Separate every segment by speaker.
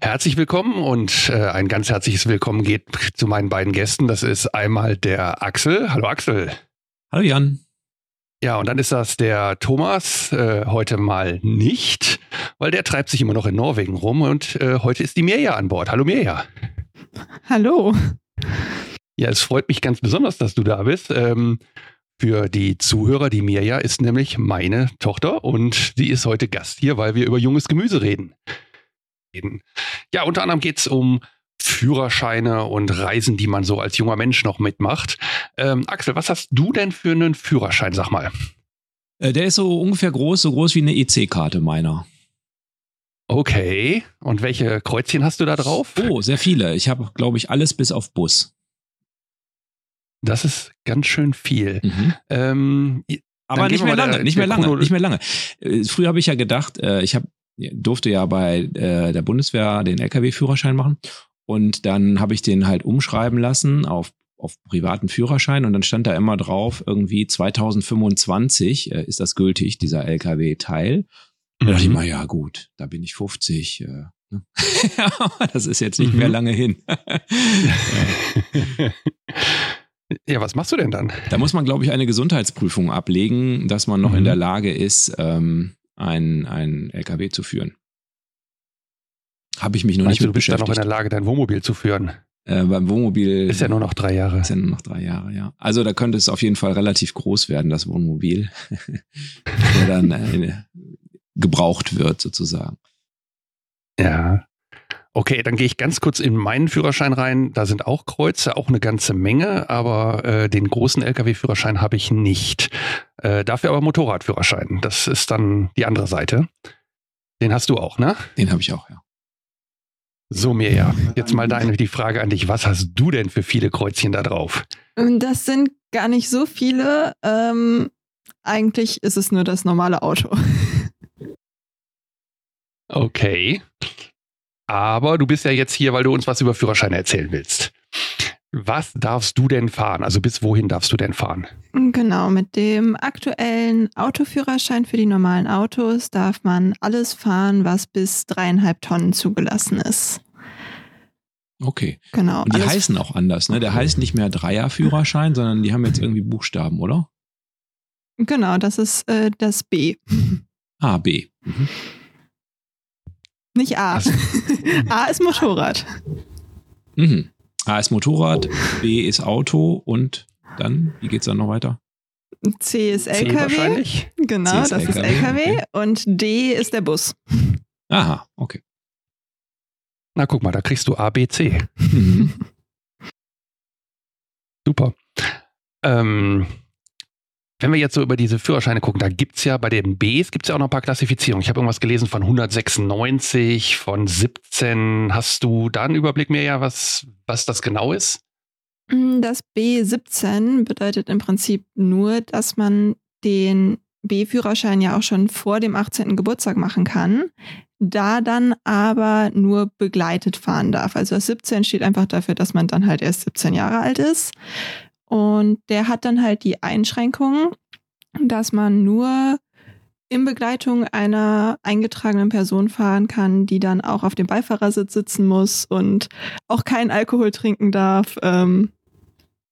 Speaker 1: Herzlich willkommen und äh, ein ganz herzliches Willkommen geht zu meinen beiden Gästen. Das ist einmal der Axel. Hallo Axel.
Speaker 2: Hallo Jan.
Speaker 1: Ja, und dann ist das der Thomas, äh, heute mal nicht, weil der treibt sich immer noch in Norwegen rum und äh, heute ist die Mirja an Bord. Hallo Mirja.
Speaker 3: Hallo.
Speaker 1: Ja, es freut mich ganz besonders, dass du da bist. Ähm, für die Zuhörer, die Mirja ist nämlich meine Tochter und sie ist heute Gast hier, weil wir über junges Gemüse reden. Ja, unter anderem geht es um Führerscheine und Reisen, die man so als junger Mensch noch mitmacht. Ähm, Axel, was hast du denn für einen Führerschein, sag mal?
Speaker 2: Äh, der ist so ungefähr groß, so groß wie eine EC-Karte meiner.
Speaker 1: Okay. Und welche Kreuzchen hast du da drauf?
Speaker 2: Oh, sehr viele. Ich habe, glaube ich, alles bis auf Bus.
Speaker 1: Das ist ganz schön viel. Mhm.
Speaker 2: Ähm, Aber nicht mehr, lange, nicht mehr lange, nicht mehr lange. Früher habe ich ja gedacht, äh, ich habe durfte ja bei äh, der Bundeswehr den LKW-Führerschein machen und dann habe ich den halt umschreiben lassen auf auf privaten Führerschein und dann stand da immer drauf, irgendwie 2025 äh, ist das gültig, dieser LKW-Teil. Da dachte ich mhm. mal, ja gut, da bin ich 50. Äh, ne? das ist jetzt nicht mhm. mehr lange hin.
Speaker 1: Ja, was machst du denn dann?
Speaker 2: Da muss man, glaube ich, eine Gesundheitsprüfung ablegen, dass man noch mhm. in der Lage ist, ähm, ein, ein LKW zu führen. Habe ich mich noch Meinst nicht
Speaker 1: mit du bist beschäftigt. Du bist dann noch in der Lage, dein Wohnmobil zu führen.
Speaker 2: Äh, beim Wohnmobil.
Speaker 1: Ist ja nur noch drei Jahre.
Speaker 2: Ist ja nur noch drei Jahre, ja. Also da könnte es auf jeden Fall relativ groß werden, das Wohnmobil, der dann äh, gebraucht wird sozusagen.
Speaker 1: Ja. Okay, dann gehe ich ganz kurz in meinen Führerschein rein. Da sind auch Kreuze, auch eine ganze Menge, aber äh, den großen Lkw-Führerschein habe ich nicht. Äh, dafür aber Motorradführerschein. Das ist dann die andere Seite. Den hast du auch, ne?
Speaker 2: Den habe ich auch, ja.
Speaker 1: So, Mirja, jetzt mal deine, die Frage an dich. Was hast du denn für viele Kreuzchen da drauf?
Speaker 3: Das sind gar nicht so viele. Ähm, eigentlich ist es nur das normale Auto.
Speaker 1: Okay. Aber du bist ja jetzt hier, weil du uns was über Führerscheine erzählen willst. Was darfst du denn fahren? Also bis wohin darfst du denn fahren?
Speaker 3: Genau, mit dem aktuellen Autoführerschein für die normalen Autos darf man alles fahren, was bis dreieinhalb Tonnen zugelassen ist.
Speaker 2: Okay. Genau. Und die heißen auch anders, ne? Der heißt nicht mehr Dreierführerschein, sondern die haben jetzt irgendwie Buchstaben, oder?
Speaker 3: Genau, das ist äh, das B.
Speaker 2: Ah, B. Mhm.
Speaker 3: Nicht A. A ist Motorrad.
Speaker 2: Mhm. A ist Motorrad, B ist Auto und dann, wie geht's dann noch weiter?
Speaker 3: C ist LKW. C wahrscheinlich. Genau, ist das LKW. ist LKW. Okay. Und D ist der Bus.
Speaker 2: Aha, okay.
Speaker 1: Na guck mal, da kriegst du A, B, C. Mhm. Super. Ähm, wenn wir jetzt so über diese Führerscheine gucken, da gibt es ja bei den Bs gibt es ja auch noch ein paar Klassifizierungen. Ich habe irgendwas gelesen von 196, von 17. Hast du da einen Überblick mehr, ja, was, was das genau ist?
Speaker 3: Mm, das B17 bedeutet im Prinzip nur, dass man den B-Führerschein ja auch schon vor dem 18. Geburtstag machen kann, da dann aber nur begleitet fahren darf. Also das 17 steht einfach dafür, dass man dann halt erst 17 Jahre alt ist. Und der hat dann halt die Einschränkung, dass man nur in Begleitung einer eingetragenen Person fahren kann, die dann auch auf dem Beifahrersitz sitzen muss und auch keinen Alkohol trinken darf, ähm,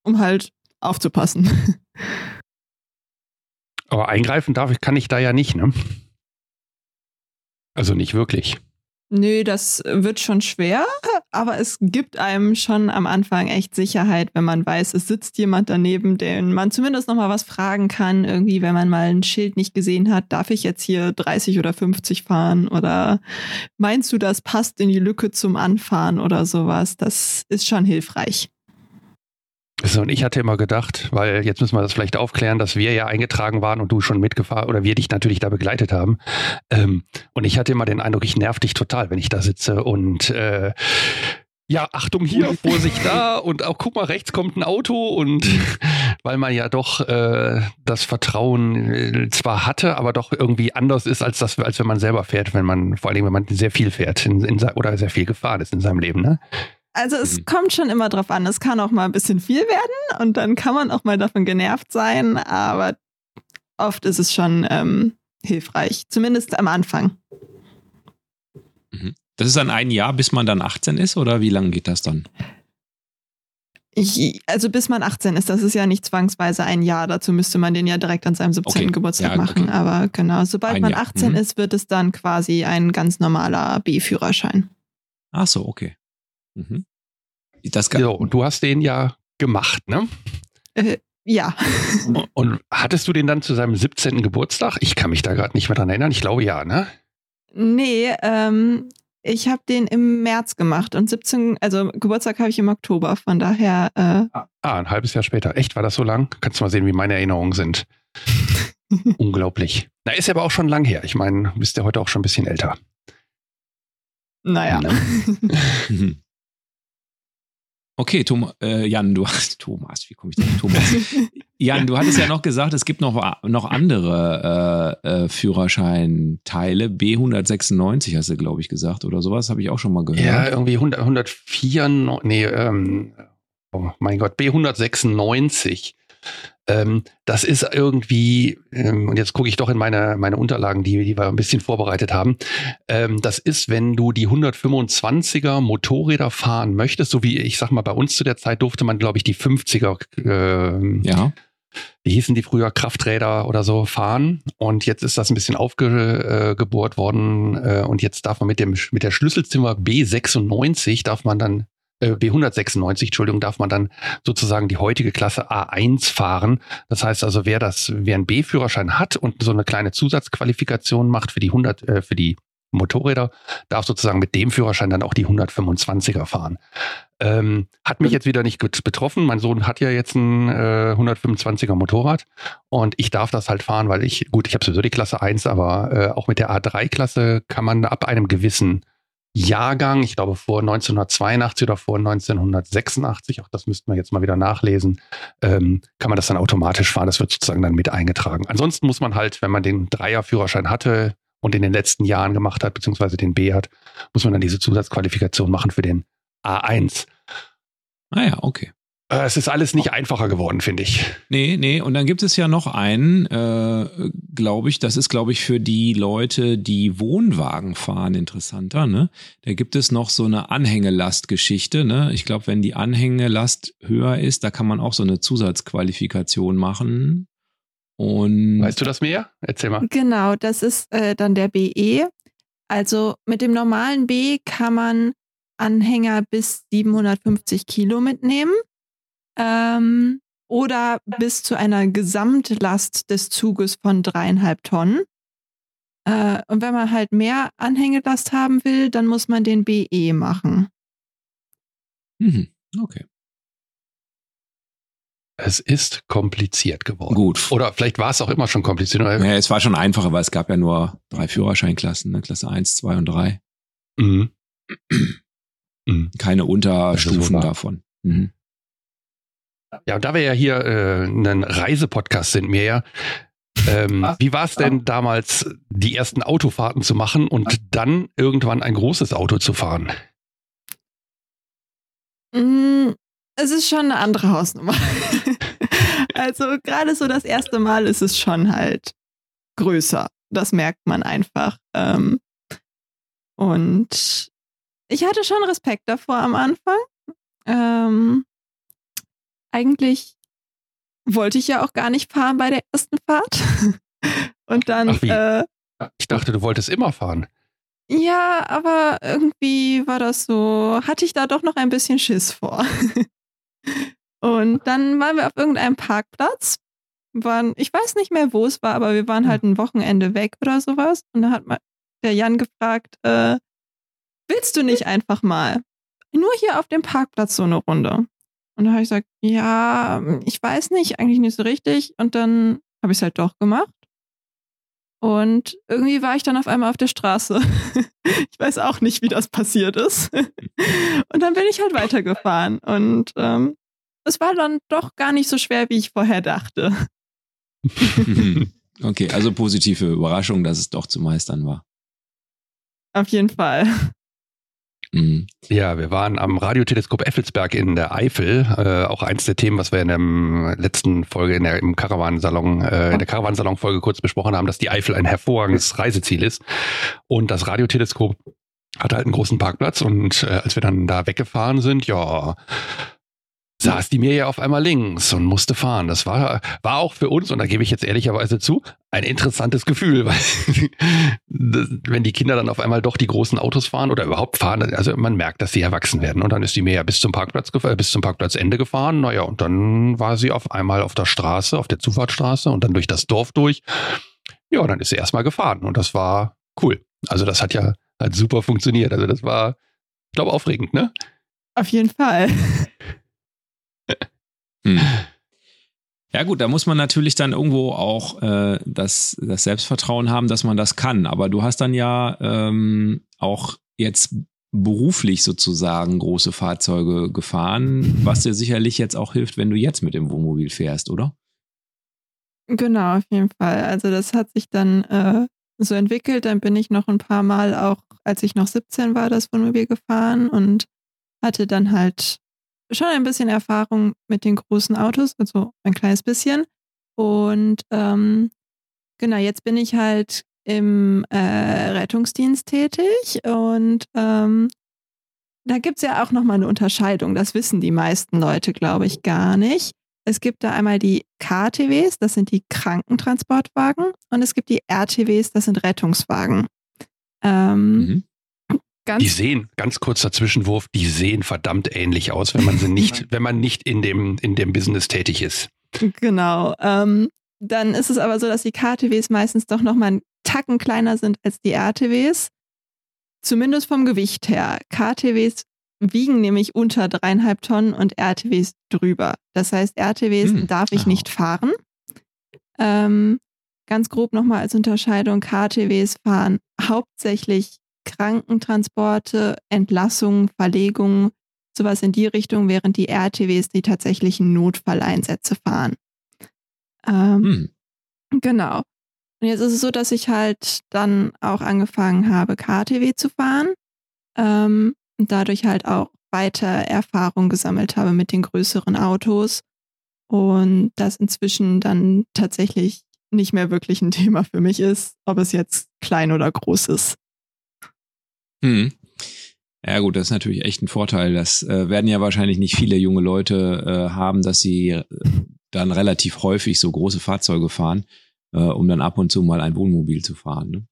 Speaker 3: um halt aufzupassen.
Speaker 1: Aber eingreifen darf ich, kann ich da ja nicht, ne? Also nicht wirklich.
Speaker 3: Nö, das wird schon schwer, aber es gibt einem schon am Anfang echt Sicherheit, wenn man weiß, es sitzt jemand daneben, den man zumindest noch mal was fragen kann. Irgendwie, wenn man mal ein Schild nicht gesehen hat, darf ich jetzt hier 30 oder 50 fahren? Oder meinst du, das passt in die Lücke zum Anfahren oder sowas? Das ist schon hilfreich.
Speaker 1: So, und ich hatte immer gedacht, weil jetzt müssen wir das vielleicht aufklären, dass wir ja eingetragen waren und du schon mitgefahren oder wir dich natürlich da begleitet haben. Ähm, und ich hatte immer den Eindruck, ich nerv dich total, wenn ich da sitze und äh, ja, Achtung hier, Vorsicht da und auch guck mal, rechts kommt ein Auto und weil man ja doch äh, das Vertrauen äh, zwar hatte, aber doch irgendwie anders ist, als das, als wenn man selber fährt, wenn man, vor allem wenn man sehr viel fährt in, in, oder sehr viel gefahren ist in seinem Leben, ne?
Speaker 3: Also es mhm. kommt schon immer drauf an. Es kann auch mal ein bisschen viel werden und dann kann man auch mal davon genervt sein, aber oft ist es schon ähm, hilfreich, zumindest am Anfang.
Speaker 2: Mhm. Das ist dann ein Jahr, bis man dann 18 ist oder wie lange geht das dann?
Speaker 3: Ich, also bis man 18 ist, das ist ja nicht zwangsweise ein Jahr. Dazu müsste man den ja direkt an seinem 17. Okay. Geburtstag ja, machen. Okay. Aber genau, sobald ein man 18 mhm. ist, wird es dann quasi ein ganz normaler B-Führerschein.
Speaker 2: Ach so, okay. Mhm.
Speaker 1: Das ja, und du hast den ja gemacht, ne?
Speaker 3: Äh, ja.
Speaker 1: Und hattest du den dann zu seinem 17. Geburtstag? Ich kann mich da gerade nicht mehr dran erinnern. Ich glaube ja, ne?
Speaker 3: Nee, ähm, ich habe den im März gemacht und 17, also Geburtstag habe ich im Oktober, von daher. Äh
Speaker 1: ah, ein halbes Jahr später. Echt, war das so lang? Kannst du mal sehen, wie meine Erinnerungen sind. Unglaublich. Na, ist aber auch schon lang her. Ich meine, du bist ja heute auch schon ein bisschen älter.
Speaker 3: Naja.
Speaker 2: Okay, Tom, äh, Jan, du hast Thomas, wie komme ich denn Thomas? Jan, du hattest ja noch gesagt, es gibt noch, noch andere äh, äh, Führerscheinteile. B196 hast du, glaube ich, gesagt oder sowas, habe ich auch schon mal gehört.
Speaker 1: Ja, irgendwie 100, 104, nee, ähm, oh mein Gott, B196. Ähm, das ist irgendwie, ähm, und jetzt gucke ich doch in meine, meine Unterlagen, die, die wir ein bisschen vorbereitet haben. Ähm, das ist, wenn du die 125er Motorräder fahren möchtest, so wie ich sag mal, bei uns zu der Zeit durfte man, glaube ich, die 50er, äh, ja. wie hießen die früher, Krafträder oder so fahren. Und jetzt ist das ein bisschen aufgebohrt worden äh, und jetzt darf man mit dem mit der Schlüsselzimmer B96 darf man dann äh, B196, Entschuldigung, darf man dann sozusagen die heutige Klasse A1 fahren. Das heißt also, wer das, wer einen B-Führerschein hat und so eine kleine Zusatzqualifikation macht für die 100, äh, für die Motorräder, darf sozusagen mit dem Führerschein dann auch die 125er fahren. Ähm, hat mich jetzt wieder nicht betroffen. Mein Sohn hat ja jetzt ein äh, 125er Motorrad und ich darf das halt fahren, weil ich, gut, ich habe sowieso die Klasse 1, aber äh, auch mit der A3-Klasse kann man ab einem gewissen Jahrgang, ich glaube vor 1982 oder vor 1986, auch das müssten wir jetzt mal wieder nachlesen, ähm, kann man das dann automatisch fahren. Das wird sozusagen dann mit eingetragen. Ansonsten muss man halt, wenn man den Dreierführerschein hatte und in den letzten Jahren gemacht hat, beziehungsweise den B hat, muss man dann diese Zusatzqualifikation machen für den A1.
Speaker 2: Ah ja, okay.
Speaker 1: Äh, es ist alles nicht einfacher geworden, finde ich.
Speaker 2: Nee, nee. Und dann gibt es ja noch einen, äh, glaube ich, das ist, glaube ich, für die Leute, die Wohnwagen fahren, interessanter. Ne? Da gibt es noch so eine Anhängelastgeschichte. Ne? Ich glaube, wenn die Anhängelast höher ist, da kann man auch so eine Zusatzqualifikation machen. Und
Speaker 1: weißt du das mehr? Erzähl mal.
Speaker 3: Genau, das ist äh, dann der BE. Also mit dem normalen B kann man Anhänger bis 750 Kilo mitnehmen ähm, oder bis zu einer Gesamtlast des Zuges von dreieinhalb Tonnen. Äh, und wenn man halt mehr Anhängelast haben will, dann muss man den BE machen.
Speaker 2: Mhm. Okay.
Speaker 1: Es ist kompliziert geworden.
Speaker 2: Gut.
Speaker 1: Oder vielleicht war es auch immer schon kompliziert.
Speaker 2: Ja, es war schon einfacher, weil es gab ja nur drei Führerscheinklassen, ne? Klasse 1, 2 und 3. Mhm. mhm. Keine Unterstufen davon. Mhm.
Speaker 1: Ja, und da wir ja hier äh, ein Reisepodcast sind, mehr ja, ähm, wie war es denn damals, die ersten Autofahrten zu machen und dann irgendwann ein großes Auto zu fahren?
Speaker 3: Mm, es ist schon eine andere Hausnummer. also gerade so das erste Mal ist es schon halt größer. Das merkt man einfach. Ähm, und ich hatte schon Respekt davor am Anfang. Ähm, eigentlich wollte ich ja auch gar nicht fahren bei der ersten Fahrt. Und dann. Ach, wie? Äh,
Speaker 1: ich dachte, du wolltest immer fahren.
Speaker 3: Ja, aber irgendwie war das so, hatte ich da doch noch ein bisschen Schiss vor. Und dann waren wir auf irgendeinem Parkplatz. Waren, ich weiß nicht mehr, wo es war, aber wir waren halt ein Wochenende weg oder sowas. Und da hat der Jan gefragt, äh, willst du nicht einfach mal? Nur hier auf dem Parkplatz so eine Runde. Und da habe ich gesagt, ja, ich weiß nicht, eigentlich nicht so richtig. Und dann habe ich es halt doch gemacht. Und irgendwie war ich dann auf einmal auf der Straße. ich weiß auch nicht, wie das passiert ist. und dann bin ich halt weitergefahren. Und ähm, es war dann doch gar nicht so schwer, wie ich vorher dachte.
Speaker 2: okay, also positive Überraschung, dass es doch zu meistern war.
Speaker 3: Auf jeden Fall.
Speaker 1: Mhm. Ja, wir waren am Radioteleskop Effelsberg in der Eifel. Äh, auch eins der Themen, was wir in der letzten Folge in der, im Karawansalon, äh, in der Karawansalon-Folge kurz besprochen haben, dass die Eifel ein hervorragendes Reiseziel ist. Und das Radioteleskop hat halt einen großen Parkplatz und äh, als wir dann da weggefahren sind, ja, saß die mir ja auf einmal links und musste fahren. Das war, war auch für uns, und da gebe ich jetzt ehrlicherweise zu, ein interessantes Gefühl, weil wenn die Kinder dann auf einmal doch die großen Autos fahren oder überhaupt fahren, also man merkt, dass sie erwachsen werden. Und dann ist die mir ja bis zum Parkplatz gefahren, bis zum Parkplatzende gefahren. Naja, und dann war sie auf einmal auf der Straße, auf der Zufahrtsstraße und dann durch das Dorf durch. Ja, dann ist sie erstmal gefahren und das war cool. Also das hat ja hat super funktioniert. Also das war, ich glaube, aufregend, ne?
Speaker 3: Auf jeden Fall.
Speaker 2: Hm. Ja gut, da muss man natürlich dann irgendwo auch äh, das, das Selbstvertrauen haben, dass man das kann. Aber du hast dann ja ähm, auch jetzt beruflich sozusagen große Fahrzeuge gefahren, was dir sicherlich jetzt auch hilft, wenn du jetzt mit dem Wohnmobil fährst, oder?
Speaker 3: Genau, auf jeden Fall. Also das hat sich dann äh, so entwickelt. Dann bin ich noch ein paar Mal auch, als ich noch 17 war, das Wohnmobil gefahren und hatte dann halt schon ein bisschen Erfahrung mit den großen Autos, also ein kleines bisschen. Und ähm, genau, jetzt bin ich halt im äh, Rettungsdienst tätig und ähm, da gibt es ja auch nochmal eine Unterscheidung. Das wissen die meisten Leute, glaube ich, gar nicht. Es gibt da einmal die KTWs, das sind die Krankentransportwagen, und es gibt die RTWs, das sind Rettungswagen. Ähm, mhm.
Speaker 1: Ganz die sehen, ganz kurzer Zwischenwurf, die sehen verdammt ähnlich aus, wenn man sie nicht, wenn man nicht in dem, in dem Business tätig ist.
Speaker 3: Genau. Ähm, dann ist es aber so, dass die KTWs meistens doch nochmal einen Tacken kleiner sind als die RTWs. Zumindest vom Gewicht her. KTWs wiegen nämlich unter dreieinhalb Tonnen und RTWs drüber. Das heißt, RTWs hm. darf ich oh. nicht fahren. Ähm, ganz grob nochmal als Unterscheidung, KTWs fahren hauptsächlich Krankentransporte, Entlassungen, Verlegungen, sowas in die Richtung, während die RTWs die tatsächlichen Notfalleinsätze fahren. Ähm, hm. Genau. Und jetzt ist es so, dass ich halt dann auch angefangen habe, KTW zu fahren ähm, und dadurch halt auch weiter Erfahrung gesammelt habe mit den größeren Autos und das inzwischen dann tatsächlich nicht mehr wirklich ein Thema für mich ist, ob es jetzt klein oder groß ist.
Speaker 2: Hm. Ja gut, das ist natürlich echt ein Vorteil. Das äh, werden ja wahrscheinlich nicht viele junge Leute äh, haben, dass sie äh, dann relativ häufig so große Fahrzeuge fahren, äh, um dann ab und zu mal ein Wohnmobil zu fahren. Ne?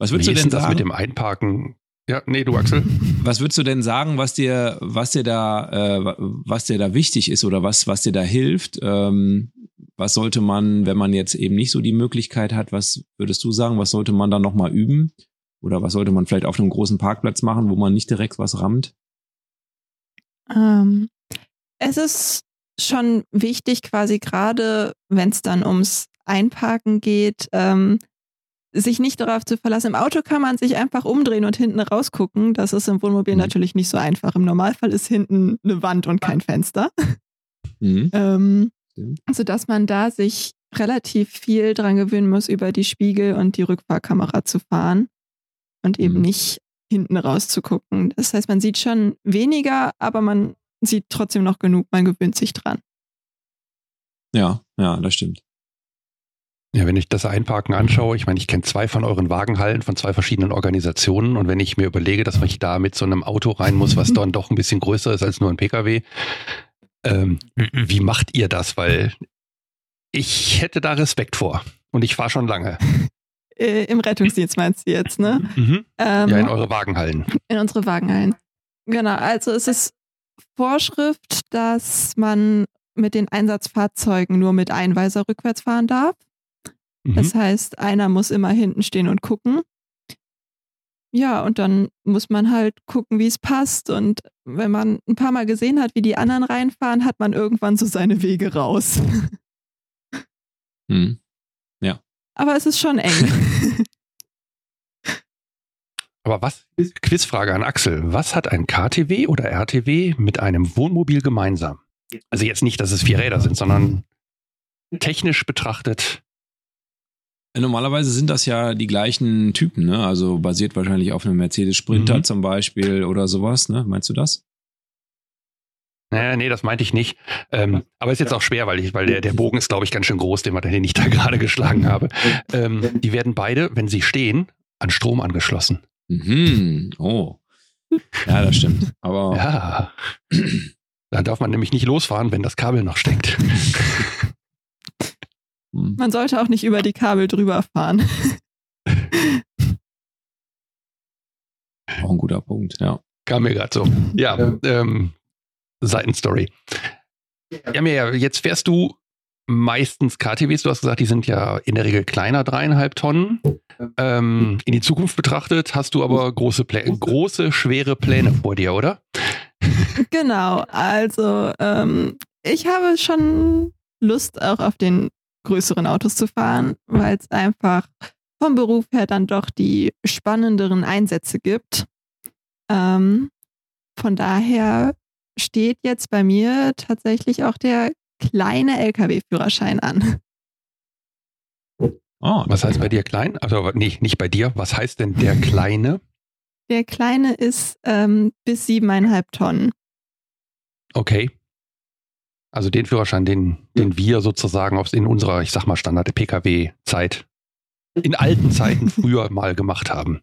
Speaker 1: Was würdest Wie du denn sagen? mit dem Einparken? Ja, nee, du Axel.
Speaker 2: Was würdest du denn sagen, was dir, was dir da, äh, was dir da wichtig ist oder was, was dir da hilft? Ähm, was sollte man, wenn man jetzt eben nicht so die Möglichkeit hat, was würdest du sagen, was sollte man dann nochmal üben? Oder was sollte man vielleicht auf einem großen Parkplatz machen, wo man nicht direkt was rammt?
Speaker 3: Ähm, es ist schon wichtig, quasi gerade, wenn es dann ums Einparken geht, ähm, sich nicht darauf zu verlassen. Im Auto kann man sich einfach umdrehen und hinten rausgucken. Das ist im Wohnmobil mhm. natürlich nicht so einfach. Im Normalfall ist hinten eine Wand und kein Fenster. Mhm. ähm, sodass man da sich relativ viel dran gewöhnen muss, über die Spiegel und die Rückfahrkamera zu fahren und eben mhm. nicht hinten rauszugucken. Das heißt, man sieht schon weniger, aber man sieht trotzdem noch genug, man gewöhnt sich dran.
Speaker 2: Ja, ja, das stimmt.
Speaker 1: Ja, wenn ich das Einparken anschaue, ich meine, ich kenne zwei von euren Wagenhallen von zwei verschiedenen Organisationen und wenn ich mir überlege, dass ich da mit so einem Auto rein muss, was dann doch ein bisschen größer ist als nur ein Pkw, ähm, wie macht ihr das? Weil ich hätte da Respekt vor und ich fahre schon lange.
Speaker 3: Äh, Im Rettungsdienst meinst du jetzt, ne?
Speaker 1: Mhm. Ähm, ja, in eure Wagenhallen.
Speaker 3: In unsere Wagenhallen. Genau, also es ist Vorschrift, dass man mit den Einsatzfahrzeugen nur mit Einweiser rückwärts fahren darf. Mhm. Das heißt, einer muss immer hinten stehen und gucken. Ja, und dann muss man halt gucken, wie es passt. Und wenn man ein paar Mal gesehen hat, wie die anderen reinfahren, hat man irgendwann so seine Wege raus.
Speaker 2: Hm.
Speaker 3: Aber es ist schon eng.
Speaker 1: aber was, Quizfrage an Axel, was hat ein KTW oder RTW mit einem Wohnmobil gemeinsam? Also jetzt nicht, dass es vier Räder sind, sondern technisch betrachtet.
Speaker 2: Normalerweise sind das ja die gleichen Typen, ne? Also basiert wahrscheinlich auf einem Mercedes Sprinter mhm. zum Beispiel oder sowas, ne? Meinst du das?
Speaker 1: Nee, nee, das meinte ich nicht. Ähm, aber ist jetzt auch schwer, weil, ich, weil der, der Bogen ist, glaube ich, ganz schön groß, den, den ich da gerade geschlagen habe. Ähm, die werden beide, wenn sie stehen, an Strom angeschlossen.
Speaker 2: Mhm. Oh. Ja, das stimmt. Aber.
Speaker 1: Ja. Da darf man nämlich nicht losfahren, wenn das Kabel noch steckt.
Speaker 3: Man sollte auch nicht über die Kabel drüber fahren.
Speaker 2: Auch ein guter Punkt, ja.
Speaker 1: Kam mir gerade so. Ja, ähm, Seitenstory. Ja, mir, jetzt fährst du meistens KTWs. Du hast gesagt, die sind ja in der Regel kleiner, dreieinhalb Tonnen. Ähm, in die Zukunft betrachtet hast du aber große, Plä große schwere Pläne vor dir, oder?
Speaker 3: Genau, also ähm, ich habe schon Lust auch auf den größeren Autos zu fahren, weil es einfach vom Beruf her dann doch die spannenderen Einsätze gibt. Ähm, von daher steht jetzt bei mir tatsächlich auch der kleine Lkw-Führerschein an.
Speaker 1: Oh, was heißt bei dir klein? Also nee, nicht bei dir. Was heißt denn der kleine?
Speaker 3: Der kleine ist ähm, bis siebeneinhalb Tonnen.
Speaker 1: Okay. Also den Führerschein, den, den wir sozusagen in unserer, ich sag mal, Standard-Pkw-Zeit in alten Zeiten früher mal gemacht haben.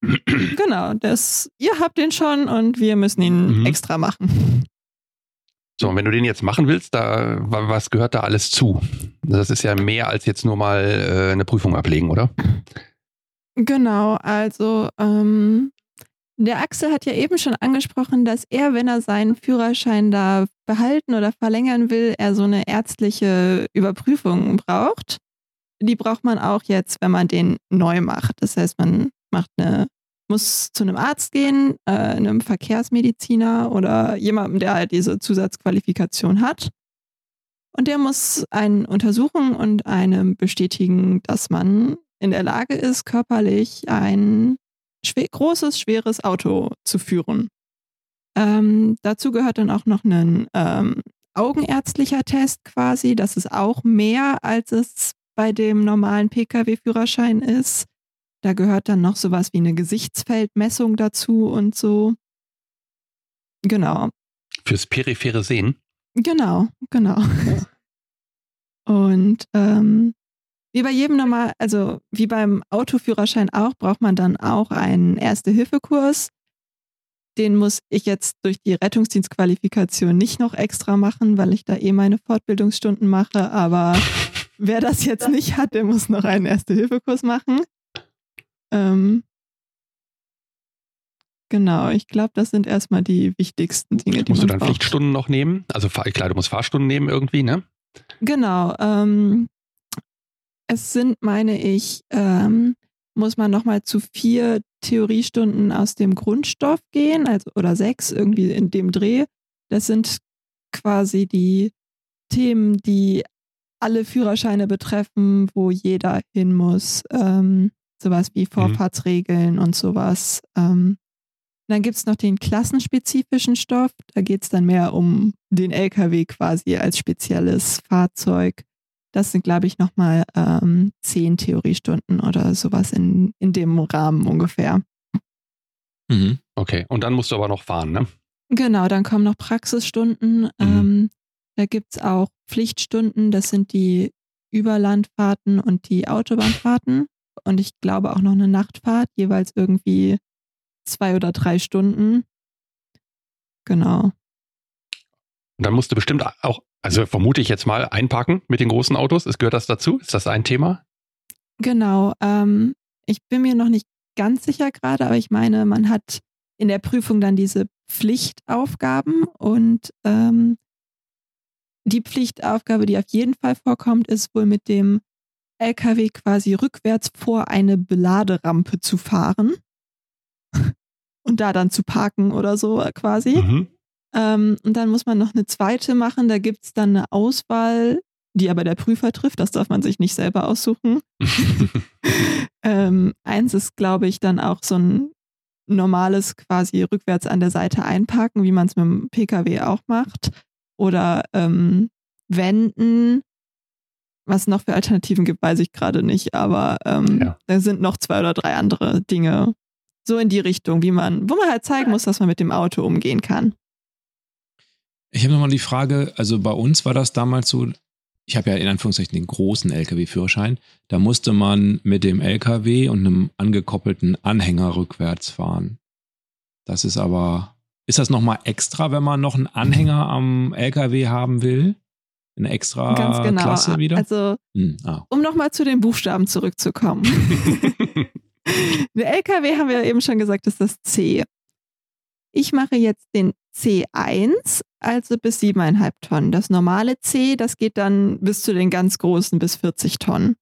Speaker 3: Genau, das, ihr habt den schon und wir müssen ihn mhm. extra machen.
Speaker 1: So, und wenn du den jetzt machen willst, da, was gehört da alles zu? Das ist ja mehr als jetzt nur mal äh, eine Prüfung ablegen, oder?
Speaker 3: Genau, also ähm, der Axel hat ja eben schon angesprochen, dass er, wenn er seinen Führerschein da behalten oder verlängern will, er so eine ärztliche Überprüfung braucht. Die braucht man auch jetzt, wenn man den neu macht. Das heißt, man macht eine, muss zu einem Arzt gehen, äh, einem Verkehrsmediziner oder jemandem, der halt diese Zusatzqualifikation hat. Und der muss einen untersuchen und einem bestätigen, dass man in der Lage ist, körperlich ein schwer, großes, schweres Auto zu führen. Ähm, dazu gehört dann auch noch ein ähm, augenärztlicher Test quasi. Das ist auch mehr, als es bei dem normalen Pkw-Führerschein ist. Da gehört dann noch sowas wie eine Gesichtsfeldmessung dazu und so. Genau.
Speaker 1: Fürs periphere Sehen?
Speaker 3: Genau, genau. Und ähm, wie bei jedem normal, also wie beim Autoführerschein auch, braucht man dann auch einen Erste-Hilfe-Kurs. Den muss ich jetzt durch die Rettungsdienstqualifikation nicht noch extra machen, weil ich da eh meine Fortbildungsstunden mache. Aber wer das jetzt nicht hat, der muss noch einen Erste-Hilfe-Kurs machen. Ähm, genau, ich glaube, das sind erstmal die wichtigsten Dinge,
Speaker 1: die Musst du dann braucht. Pflichtstunden noch nehmen? Also klar, du musst Fahrstunden nehmen irgendwie, ne?
Speaker 3: Genau. Ähm, es sind, meine ich, ähm, muss man nochmal zu vier Theoriestunden aus dem Grundstoff gehen, also oder sechs, irgendwie in dem Dreh. Das sind quasi die Themen, die alle Führerscheine betreffen, wo jeder hin muss. Ähm, sowas wie mhm. Vorfahrtsregeln mhm. und sowas. Ähm, dann gibt es noch den klassenspezifischen Stoff. Da geht es dann mehr um den LKW quasi als spezielles Fahrzeug. Das sind, glaube ich, nochmal ähm, zehn Theoriestunden oder sowas in, in dem Rahmen ungefähr.
Speaker 1: Mhm. Okay, und dann musst du aber noch fahren, ne?
Speaker 3: Genau, dann kommen noch Praxisstunden. Mhm. Ähm, da gibt es auch Pflichtstunden, das sind die Überlandfahrten und die Autobahnfahrten. Und ich glaube auch noch eine Nachtfahrt, jeweils irgendwie zwei oder drei Stunden. Genau.
Speaker 1: Und dann musst du bestimmt auch also vermute ich jetzt mal einparken mit den großen Autos. Ist, gehört das dazu? Ist das ein Thema?
Speaker 3: Genau. Ähm, ich bin mir noch nicht ganz sicher gerade, aber ich meine, man hat in der Prüfung dann diese Pflichtaufgaben und ähm, die Pflichtaufgabe, die auf jeden Fall vorkommt, ist wohl mit dem LKW quasi rückwärts vor eine Beladerampe zu fahren und da dann zu parken oder so quasi. Mhm. Ähm, und dann muss man noch eine zweite machen. Da gibt es dann eine Auswahl die aber der Prüfer trifft. Das darf man sich nicht selber aussuchen. ähm, eins ist, glaube ich, dann auch so ein normales quasi rückwärts an der Seite einparken, wie man es mit dem Pkw auch macht. Oder ähm, wenden. Was noch für Alternativen gibt, weiß ich gerade nicht, aber ähm, ja. da sind noch zwei oder drei andere Dinge so in die Richtung, wie man, wo man halt zeigen muss, dass man mit dem Auto umgehen kann.
Speaker 2: Ich habe nochmal die Frage, also bei uns war das damals so, ich habe ja in Anführungszeichen den großen Lkw-Führerschein, da musste man mit dem Lkw und einem angekoppelten Anhänger rückwärts fahren. Das ist aber, ist das nochmal extra, wenn man noch einen Anhänger am Lkw haben will? Eine extra Ganz genau. Klasse wieder?
Speaker 3: Also, hm, ah. um nochmal zu den Buchstaben zurückzukommen. Der LKW haben wir eben schon gesagt, ist das C. Ich mache jetzt den C1, also bis 7,5 Tonnen. Das normale C, das geht dann bis zu den ganz großen, bis 40 Tonnen.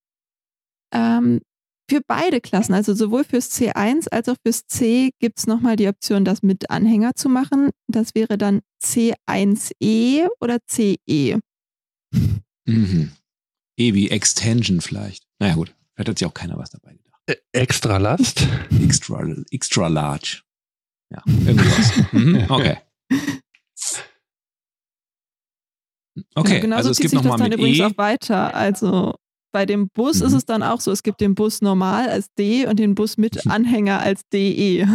Speaker 3: Ähm, für beide Klassen, also sowohl fürs C1 als auch fürs C, gibt es nochmal die Option, das mit Anhänger zu machen. Das wäre dann C1E oder CE.
Speaker 2: Mhm. E wie Extension vielleicht. Naja gut, vielleicht hat sich auch keiner was dabei gedacht.
Speaker 1: Äh, extra Last?
Speaker 2: Extra, extra large. Ja, irgendwas. mhm, okay.
Speaker 3: Okay, ja, genau also es gibt sich das dann übrigens e. auch weiter. Also bei dem Bus mhm. ist es dann auch so, es gibt den Bus normal als D und den Bus mit mhm. Anhänger als DE.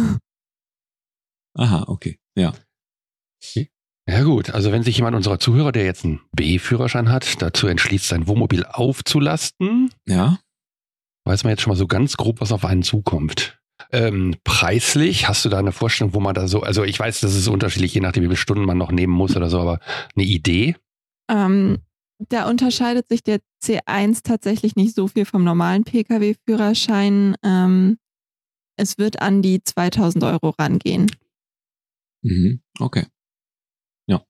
Speaker 2: Aha, okay, ja.
Speaker 1: Ja gut, also wenn sich jemand unserer Zuhörer, der jetzt einen B-Führerschein hat, dazu entschließt, sein Wohnmobil aufzulasten,
Speaker 2: ja.
Speaker 1: weiß man jetzt schon mal so ganz grob, was auf einen zukommt. Ähm, preislich, hast du da eine Vorstellung, wo man da so, also ich weiß, das ist unterschiedlich, je nachdem, wie viele Stunden man noch nehmen muss oder so, aber eine Idee?
Speaker 3: Ähm, da unterscheidet sich der C1 tatsächlich nicht so viel vom normalen Pkw-Führerschein. Ähm, es wird an die 2000 Euro rangehen.
Speaker 2: Mhm, okay. Ja.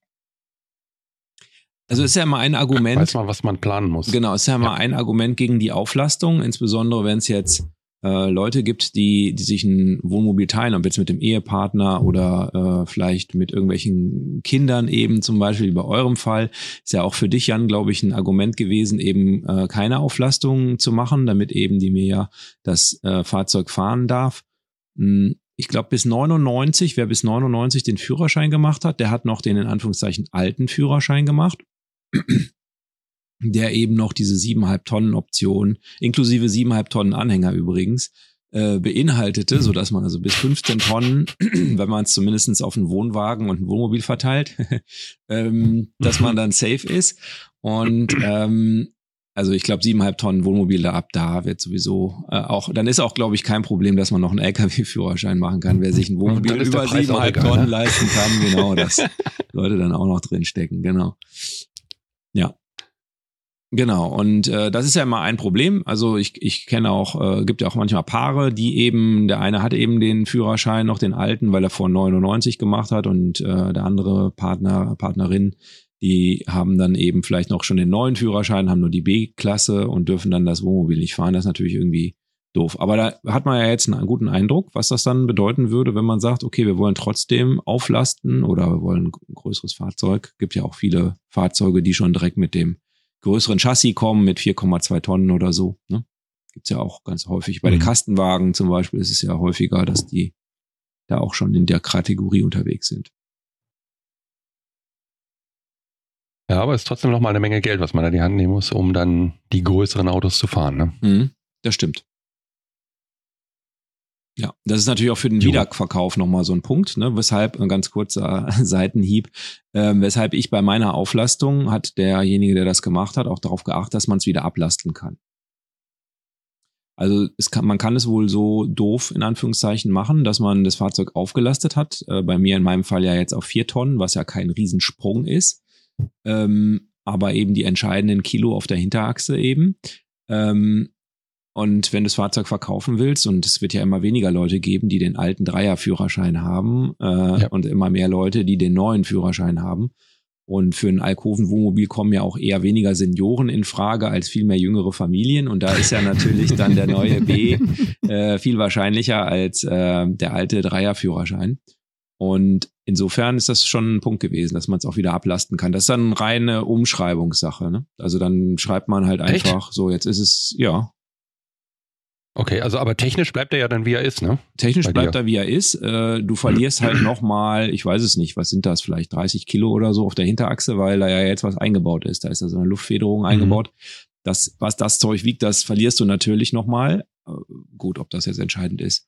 Speaker 2: Also ist ja immer ein Argument.
Speaker 1: Weiß man, was man planen muss.
Speaker 2: Genau, ist ja immer ja. ein Argument gegen die Auflastung, insbesondere wenn es jetzt äh, Leute gibt, die, die sich ein Wohnmobil teilen, ob jetzt mit dem Ehepartner oder äh, vielleicht mit irgendwelchen Kindern eben zum Beispiel, wie bei eurem Fall, ist ja auch für dich, Jan, glaube ich, ein Argument gewesen, eben äh, keine Auflastung zu machen, damit eben die mir ja das äh, Fahrzeug fahren darf. Hm, ich glaube, bis 99, wer bis 99 den Führerschein gemacht hat, der hat noch den in Anführungszeichen alten Führerschein gemacht der eben noch diese siebeneinhalb Tonnen Option, inklusive siebeneinhalb Tonnen Anhänger übrigens, äh, beinhaltete, so dass man also bis 15 Tonnen, wenn man es zumindest auf einen Wohnwagen und ein Wohnmobil verteilt, ähm, dass man dann safe ist. Und ähm, also ich glaube, siebeneinhalb Tonnen Wohnmobile ab da wird sowieso äh, auch, dann ist auch, glaube ich, kein Problem, dass man noch einen LKW-Führerschein machen kann, wer sich ein Wohnmobil über siebeneinhalb Tonnen ne? leisten kann, genau, dass Leute dann auch noch drin stecken, genau. Ja. Genau, und äh, das ist ja immer ein Problem. Also ich, ich kenne auch, äh, gibt ja auch manchmal Paare, die eben, der eine hatte eben den Führerschein, noch den alten, weil er vor 99 gemacht hat und äh, der andere Partner, Partnerin, die haben dann eben vielleicht noch schon den neuen Führerschein, haben nur die B-Klasse und dürfen dann das Wohnmobil nicht fahren. Das ist natürlich irgendwie doof. Aber da hat man ja jetzt einen guten Eindruck, was das dann bedeuten würde, wenn man sagt, okay, wir wollen trotzdem auflasten oder wir wollen ein größeres Fahrzeug. Gibt ja auch viele Fahrzeuge, die schon direkt mit dem größeren Chassis kommen mit 4,2 Tonnen oder so. Ne? Gibt ja auch ganz häufig. Bei mhm. den Kastenwagen zum Beispiel ist es ja häufiger, dass die da auch schon in der Kategorie unterwegs sind.
Speaker 1: Ja, aber es ist trotzdem noch mal eine Menge Geld, was man da in die Hand nehmen muss, um dann die größeren Autos zu fahren. Ne?
Speaker 2: Mhm, das stimmt. Ja, das ist natürlich auch für den jo. Wiederverkauf nochmal so ein Punkt, ne? weshalb, ein ganz kurzer Seitenhieb, äh, weshalb ich bei meiner Auflastung hat derjenige, der das gemacht hat, auch darauf geachtet, dass man es wieder ablasten kann. Also es kann, man kann es wohl so doof in Anführungszeichen machen, dass man das Fahrzeug aufgelastet hat. Äh, bei mir in meinem Fall ja jetzt auf vier Tonnen, was ja kein Riesensprung ist. Ähm, aber eben die entscheidenden Kilo auf der Hinterachse eben. Ähm, und wenn du das Fahrzeug verkaufen willst, und es wird ja immer weniger Leute geben, die den alten Dreierführerschein haben, äh, ja. und immer mehr Leute, die den neuen Führerschein haben. Und für ein Alkoven-Wohnmobil kommen ja auch eher weniger Senioren in Frage als viel mehr jüngere Familien. Und da ist ja natürlich dann der neue B äh, viel wahrscheinlicher als äh, der alte Dreierführerschein. Und insofern ist das schon ein Punkt gewesen, dass man es auch wieder ablasten kann. Das ist dann reine Umschreibungssache. Ne? Also dann schreibt man halt einfach Echt? so, jetzt ist es, ja.
Speaker 1: Okay, also aber technisch bleibt er ja dann wie er ist, ne?
Speaker 2: Technisch Bei bleibt dir. er wie er ist. Äh, du verlierst halt nochmal, ich weiß es nicht, was sind das, vielleicht 30 Kilo oder so auf der Hinterachse, weil da ja jetzt was eingebaut ist. Da ist ja so eine Luftfederung mhm. eingebaut. Das, was das Zeug wiegt, das verlierst du natürlich nochmal. Äh, gut, ob das jetzt entscheidend ist.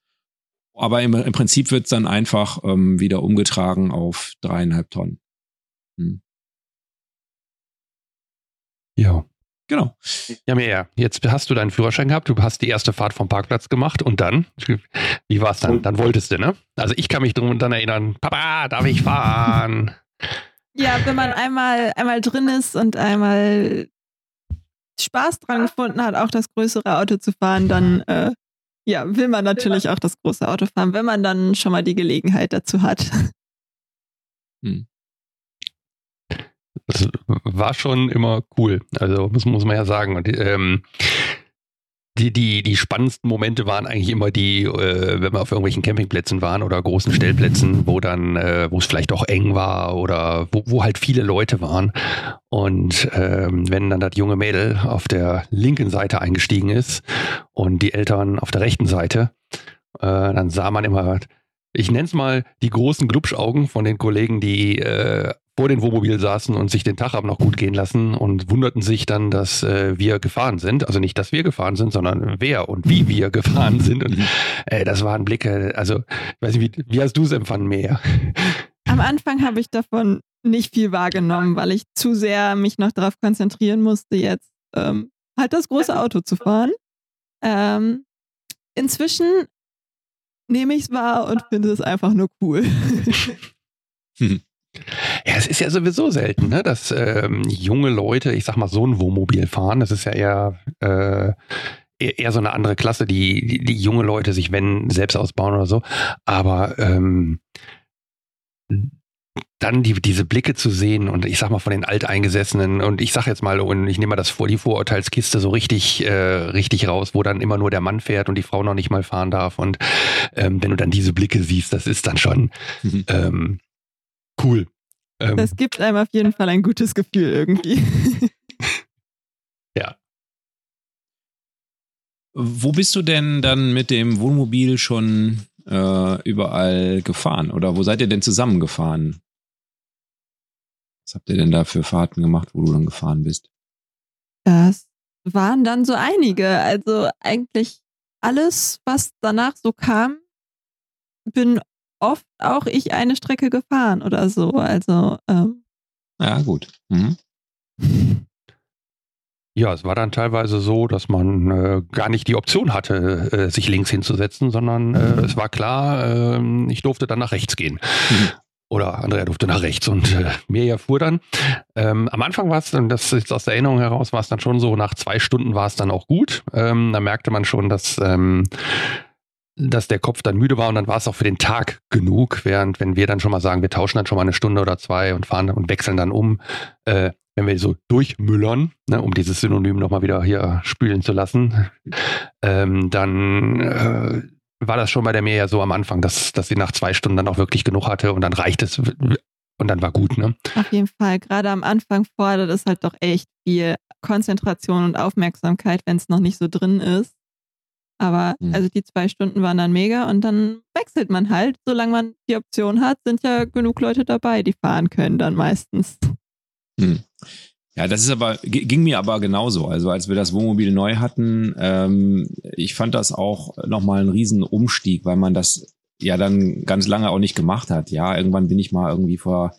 Speaker 2: Aber im, im Prinzip wird es dann einfach ähm, wieder umgetragen auf dreieinhalb Tonnen. Hm.
Speaker 1: Ja. Genau. Ja, mehr. Jetzt hast du deinen Führerschein gehabt, du hast die erste Fahrt vom Parkplatz gemacht und dann, wie war es dann? Dann wolltest du, ne? Also ich kann mich drum und dann erinnern, Papa, darf ich fahren?
Speaker 3: Ja, wenn man einmal, einmal drin ist und einmal Spaß dran gefunden hat, auch das größere Auto zu fahren, dann äh, ja, will man natürlich auch das große Auto fahren, wenn man dann schon mal die Gelegenheit dazu hat. Hm.
Speaker 1: Das war schon immer cool. Also muss, muss man ja sagen. Und ähm, die, die, die spannendsten Momente waren eigentlich immer die, äh, wenn wir auf irgendwelchen Campingplätzen waren oder großen Stellplätzen, wo dann, äh, wo es vielleicht auch eng war oder wo, wo halt viele Leute waren. Und ähm, wenn dann das junge Mädel auf der linken Seite eingestiegen ist und die Eltern auf der rechten Seite, äh, dann sah man immer, ich nenne es mal die großen Glubschaugen von den Kollegen, die äh, vor den Wohnmobil saßen und sich den Tag haben noch gut gehen lassen und wunderten sich dann, dass äh, wir gefahren sind. Also nicht, dass wir gefahren sind, sondern wer und wie wir gefahren sind. Und äh, das waren Blicke, also ich weiß nicht, wie, wie hast du es empfangen, mehr?
Speaker 3: Am Anfang habe ich davon nicht viel wahrgenommen, weil ich zu sehr mich noch darauf konzentrieren musste, jetzt ähm, halt das große Auto zu fahren. Ähm, inzwischen nehme ich es wahr und finde es einfach nur cool.
Speaker 1: Hm. Ja, es ist ja sowieso selten, ne, dass ähm, junge Leute, ich sag mal, so ein Wohnmobil fahren. Das ist ja eher, äh, eher so eine andere Klasse, die, die, die junge Leute sich, wenn, selbst ausbauen oder so. Aber ähm, dann die, diese Blicke zu sehen und ich sag mal von den Alteingesessenen und ich sag jetzt mal, und ich nehme mal das vor, die Vorurteilskiste so richtig, äh, richtig raus, wo dann immer nur der Mann fährt und die Frau noch nicht mal fahren darf. Und ähm, wenn du dann diese Blicke siehst, das ist dann schon, mhm. ähm, Cool.
Speaker 3: Ähm, das gibt einem auf jeden Fall ein gutes Gefühl irgendwie.
Speaker 1: ja.
Speaker 2: Wo bist du denn dann mit dem Wohnmobil schon äh, überall gefahren? Oder wo seid ihr denn zusammengefahren? Was habt ihr denn da für Fahrten gemacht, wo du dann gefahren bist?
Speaker 3: Das waren dann so einige. Also eigentlich alles, was danach so kam, bin oft auch ich eine Strecke gefahren oder so. Also ähm.
Speaker 2: ja gut. Mhm.
Speaker 1: Ja, es war dann teilweise so, dass man äh, gar nicht die Option hatte, äh, sich links hinzusetzen, sondern äh, es war klar, ähm, ich durfte dann nach rechts gehen. Mhm. Oder Andrea durfte nach rechts und äh, Mirja fuhr dann. Ähm, am Anfang war es, und das ist aus der Erinnerung heraus, war es dann schon so, nach zwei Stunden war es dann auch gut. Ähm, da merkte man schon, dass ähm, dass der Kopf dann müde war und dann war es auch für den Tag genug, während wenn wir dann schon mal sagen, wir tauschen dann schon mal eine Stunde oder zwei und fahren und wechseln dann um, äh, wenn wir so durchmüllern, ne, um dieses Synonym nochmal wieder hier spülen zu lassen, ähm, dann äh, war das schon bei der Meer ja so am Anfang, dass, dass sie nach zwei Stunden dann auch wirklich genug hatte und dann reicht es und dann war gut, ne?
Speaker 3: Auf jeden Fall. Gerade am Anfang fordert es halt doch echt viel Konzentration und Aufmerksamkeit, wenn es noch nicht so drin ist. Aber mhm. also die zwei Stunden waren dann mega und dann wechselt man halt. Solange man die Option hat, sind ja genug Leute dabei, die fahren können dann meistens.
Speaker 2: Mhm. Ja, das ist aber, ging mir aber genauso. Also als wir das Wohnmobil neu hatten, ähm, ich fand das auch nochmal ein riesen Umstieg, weil man das ja dann ganz lange auch nicht gemacht hat. Ja, irgendwann bin ich mal irgendwie vor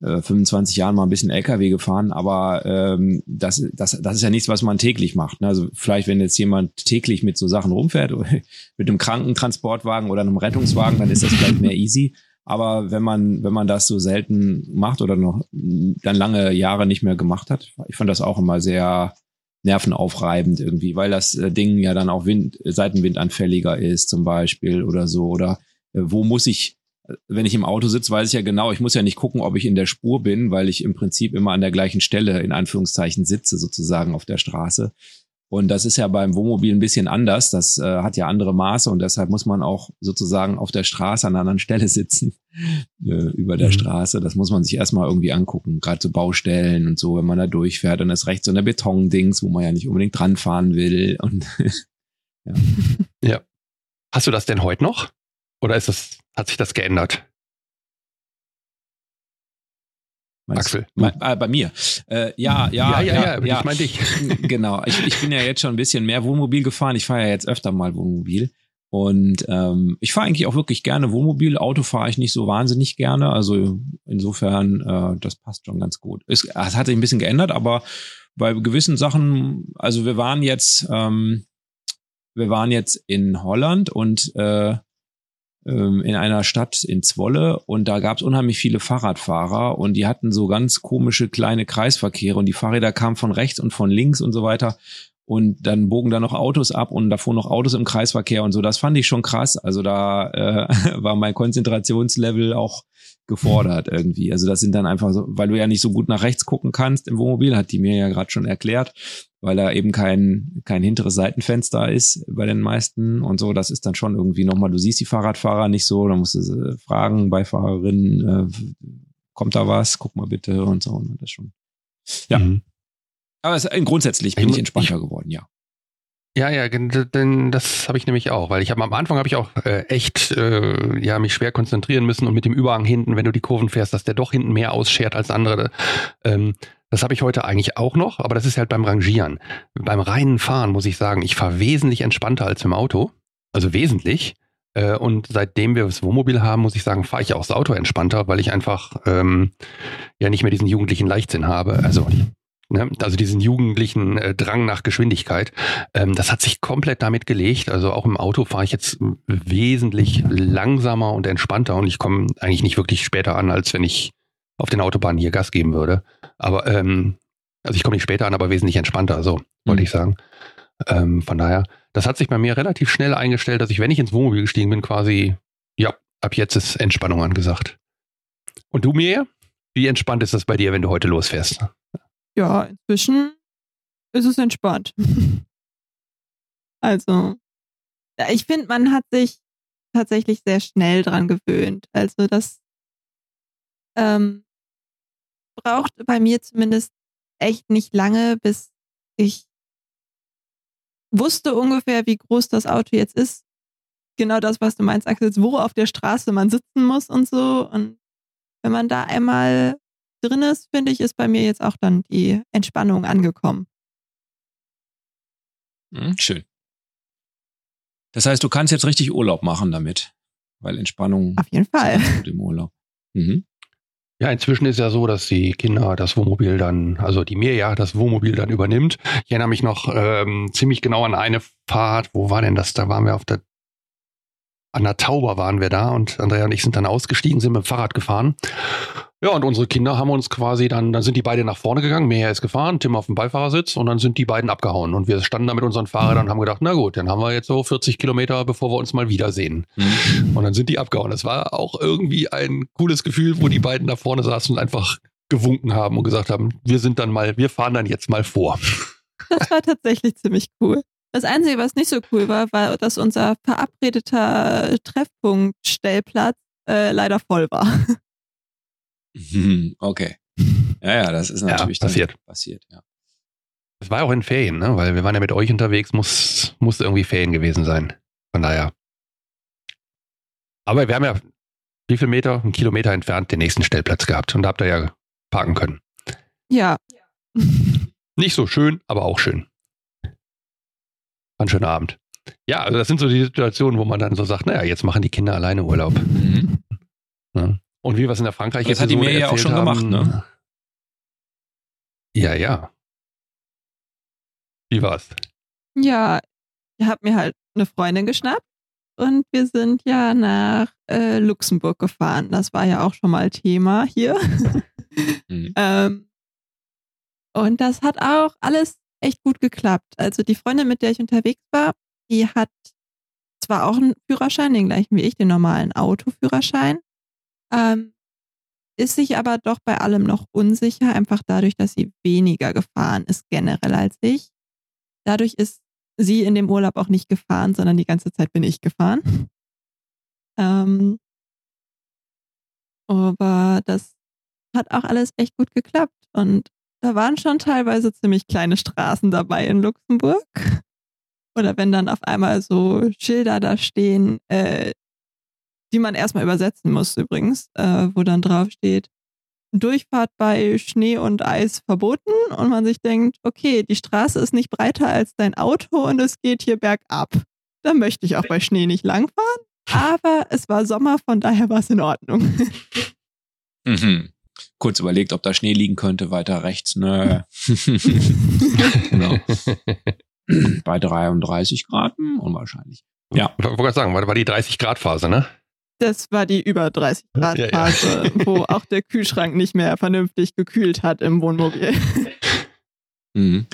Speaker 2: 25 äh, Jahren mal ein bisschen LKW gefahren, aber ähm, das, das, das ist ja nichts, was man täglich macht. Ne? Also vielleicht, wenn jetzt jemand täglich mit so Sachen rumfährt, mit einem Krankentransportwagen oder einem Rettungswagen, dann ist das vielleicht mehr easy. Aber wenn man, wenn man das so selten macht oder noch dann lange Jahre nicht mehr gemacht hat, ich fand das auch immer sehr nervenaufreibend irgendwie, weil das äh, Ding ja dann auch Wind, Seitenwindanfälliger ist zum Beispiel oder so. Oder äh, wo muss ich wenn ich im Auto sitze, weiß ich ja genau, ich muss ja nicht gucken, ob ich in der Spur bin, weil ich im Prinzip immer an der gleichen Stelle in Anführungszeichen sitze, sozusagen auf der Straße. Und das ist ja beim Wohnmobil ein bisschen anders. Das äh, hat ja andere Maße und deshalb muss man auch sozusagen auf der Straße an einer anderen Stelle sitzen, äh, über der mhm. Straße. Das muss man sich erstmal irgendwie angucken. Gerade so Baustellen und so, wenn man da durchfährt, dann ist rechts so eine Betondings, wo man ja nicht unbedingt dran fahren will. Und
Speaker 1: ja. ja. Hast du das denn heute noch? Oder ist das, hat sich das geändert?
Speaker 2: Axel. Bei, äh, bei mir. Äh, ja, ja, ja, ja, ja, ja.
Speaker 1: Ich meine dich.
Speaker 2: genau. Ich, ich bin ja jetzt schon ein bisschen mehr Wohnmobil gefahren. Ich fahre ja jetzt öfter mal Wohnmobil. Und ähm, ich fahre eigentlich auch wirklich gerne Wohnmobil. Auto fahre ich nicht so wahnsinnig gerne. Also insofern, äh, das passt schon ganz gut. Es, es hat sich ein bisschen geändert, aber bei gewissen Sachen, also wir waren jetzt, ähm, wir waren jetzt in Holland und äh, in einer Stadt in Zwolle und da gab es unheimlich viele Fahrradfahrer und die hatten so ganz komische kleine Kreisverkehre und die Fahrräder kamen von rechts und von links und so weiter und dann bogen da noch Autos ab und davor noch Autos im Kreisverkehr und so. Das fand ich schon krass. Also da äh, war mein Konzentrationslevel auch gefordert irgendwie. Also das sind dann einfach so, weil du ja nicht so gut nach rechts gucken kannst im Wohnmobil, hat die mir ja gerade schon erklärt, weil da eben kein, kein hinteres Seitenfenster ist bei den meisten und so. Das ist dann schon irgendwie nochmal, du siehst die Fahrradfahrer nicht so, da musst du fragen, Beifahrerin, äh, kommt da was, guck mal bitte und so. Und das schon. Ja. Mhm. Aber es, grundsätzlich bin ich, ich entspannter ich, geworden, ja.
Speaker 1: Ja, ja, denn das habe ich nämlich auch, weil ich habe am Anfang habe ich auch äh, echt äh, ja mich schwer konzentrieren müssen und mit dem Überhang hinten, wenn du die Kurven fährst, dass der doch hinten mehr ausschert als andere. Ähm, das habe ich heute eigentlich auch noch, aber das ist halt beim Rangieren. Beim reinen Fahren muss ich sagen, ich fahre wesentlich entspannter als im Auto, also wesentlich. Äh, und seitdem wir das Wohnmobil haben, muss ich sagen, fahre ich auch das Auto entspannter, weil ich einfach ähm, ja nicht mehr diesen jugendlichen Leichtsinn habe. Also Ne? Also diesen jugendlichen äh, Drang nach Geschwindigkeit. Ähm, das hat sich komplett damit gelegt. Also auch im Auto fahre ich jetzt wesentlich langsamer und entspannter und ich komme eigentlich nicht wirklich später an, als wenn ich auf den Autobahnen hier Gas geben würde. Aber ähm, also ich komme nicht später an, aber wesentlich entspannter, so wollte mhm. ich sagen. Ähm, von daher, das hat sich bei mir relativ schnell eingestellt, dass ich, wenn ich ins Wohnmobil gestiegen bin, quasi, ja, ab jetzt ist Entspannung angesagt. Und du mir? Wie entspannt ist das bei dir, wenn du heute losfährst?
Speaker 3: Ja, inzwischen ist es entspannt. also, ich finde, man hat sich tatsächlich sehr schnell dran gewöhnt. Also, das ähm, braucht bei mir zumindest echt nicht lange, bis ich wusste ungefähr, wie groß das Auto jetzt ist. Genau das, was du meinst, Axel, wo auf der Straße man sitzen muss und so. Und wenn man da einmal drin ist, finde ich, ist bei mir jetzt auch dann die Entspannung angekommen.
Speaker 2: Hm, schön. Das heißt, du kannst jetzt richtig Urlaub machen damit, weil Entspannung.
Speaker 3: Auf jeden Fall.
Speaker 2: Im Urlaub. Mhm.
Speaker 1: Ja, inzwischen ist ja so, dass die Kinder das Wohnmobil dann, also die Mirja das Wohnmobil dann übernimmt. Ich erinnere mich noch ähm, ziemlich genau an eine Fahrt. Wo war denn das? Da waren wir auf der an der Tauber waren wir da und Andrea und ich sind dann ausgestiegen, sind mit dem Fahrrad gefahren. Ja, und unsere Kinder haben uns quasi dann, dann sind die beiden nach vorne gegangen, Meher ist gefahren, Tim auf dem Beifahrersitz und dann sind die beiden abgehauen. Und wir standen da mit unseren Fahrrädern und haben gedacht, na gut, dann haben wir jetzt so 40 Kilometer, bevor wir uns mal wiedersehen. Mhm. Und dann sind die abgehauen. Das war auch irgendwie ein cooles Gefühl, wo die beiden da vorne saßen und einfach gewunken haben und gesagt haben, wir sind dann mal, wir fahren dann jetzt mal vor.
Speaker 3: Das war tatsächlich ziemlich cool. Das Einzige, was nicht so cool war, war, dass unser verabredeter Treffpunkt Stellplatz äh, leider voll war.
Speaker 2: Okay. Ja, ja, das ist natürlich
Speaker 1: ja, passiert.
Speaker 2: passiert, ja.
Speaker 1: Das war auch in Ferien, ne? Weil wir waren ja mit euch unterwegs, muss, muss irgendwie Ferien gewesen sein. Von daher. Aber wir haben ja wie viel Meter? Einen Kilometer entfernt den nächsten Stellplatz gehabt und da habt ihr ja parken können.
Speaker 3: Ja.
Speaker 1: Nicht so schön, aber auch schön. War ein schöner Abend. Ja, also das sind so die Situationen, wo man dann so sagt, naja, jetzt machen die Kinder alleine Urlaub. Mhm. Ja. Und wie wir es in der Frankreich
Speaker 2: Das hat die mir ja auch schon haben, gemacht, ne?
Speaker 1: Ja, ja. Wie war's?
Speaker 3: Ja, ich habe mir halt eine Freundin geschnappt und wir sind ja nach äh, Luxemburg gefahren. Das war ja auch schon mal Thema hier. Mhm. ähm, und das hat auch alles echt gut geklappt. Also die Freundin, mit der ich unterwegs war, die hat zwar auch einen Führerschein, den gleichen wie ich, den normalen Autoführerschein, ähm, ist sich aber doch bei allem noch unsicher, einfach dadurch, dass sie weniger gefahren ist generell als ich. dadurch ist sie in dem Urlaub auch nicht gefahren, sondern die ganze Zeit bin ich gefahren. Ähm, aber das hat auch alles echt gut geklappt. Und da waren schon teilweise ziemlich kleine Straßen dabei in Luxemburg. Oder wenn dann auf einmal so Schilder da stehen, äh, die man erstmal übersetzen muss übrigens, äh, wo dann drauf steht, Durchfahrt bei Schnee und Eis verboten und man sich denkt, okay, die Straße ist nicht breiter als dein Auto und es geht hier bergab. Da möchte ich auch bei Schnee nicht langfahren, aber es war Sommer, von daher war es in Ordnung.
Speaker 2: Mhm. Kurz überlegt, ob da Schnee liegen könnte, weiter rechts. Nö. genau. Bei 33 Grad, hm, unwahrscheinlich.
Speaker 1: Ja. Ich wollte gerade sagen, war die 30 Grad Phase, ne?
Speaker 3: Das war die über 30 Grad Phase, ja, ja. wo auch der Kühlschrank nicht mehr vernünftig gekühlt hat im Wohnmobil.
Speaker 2: Mhm.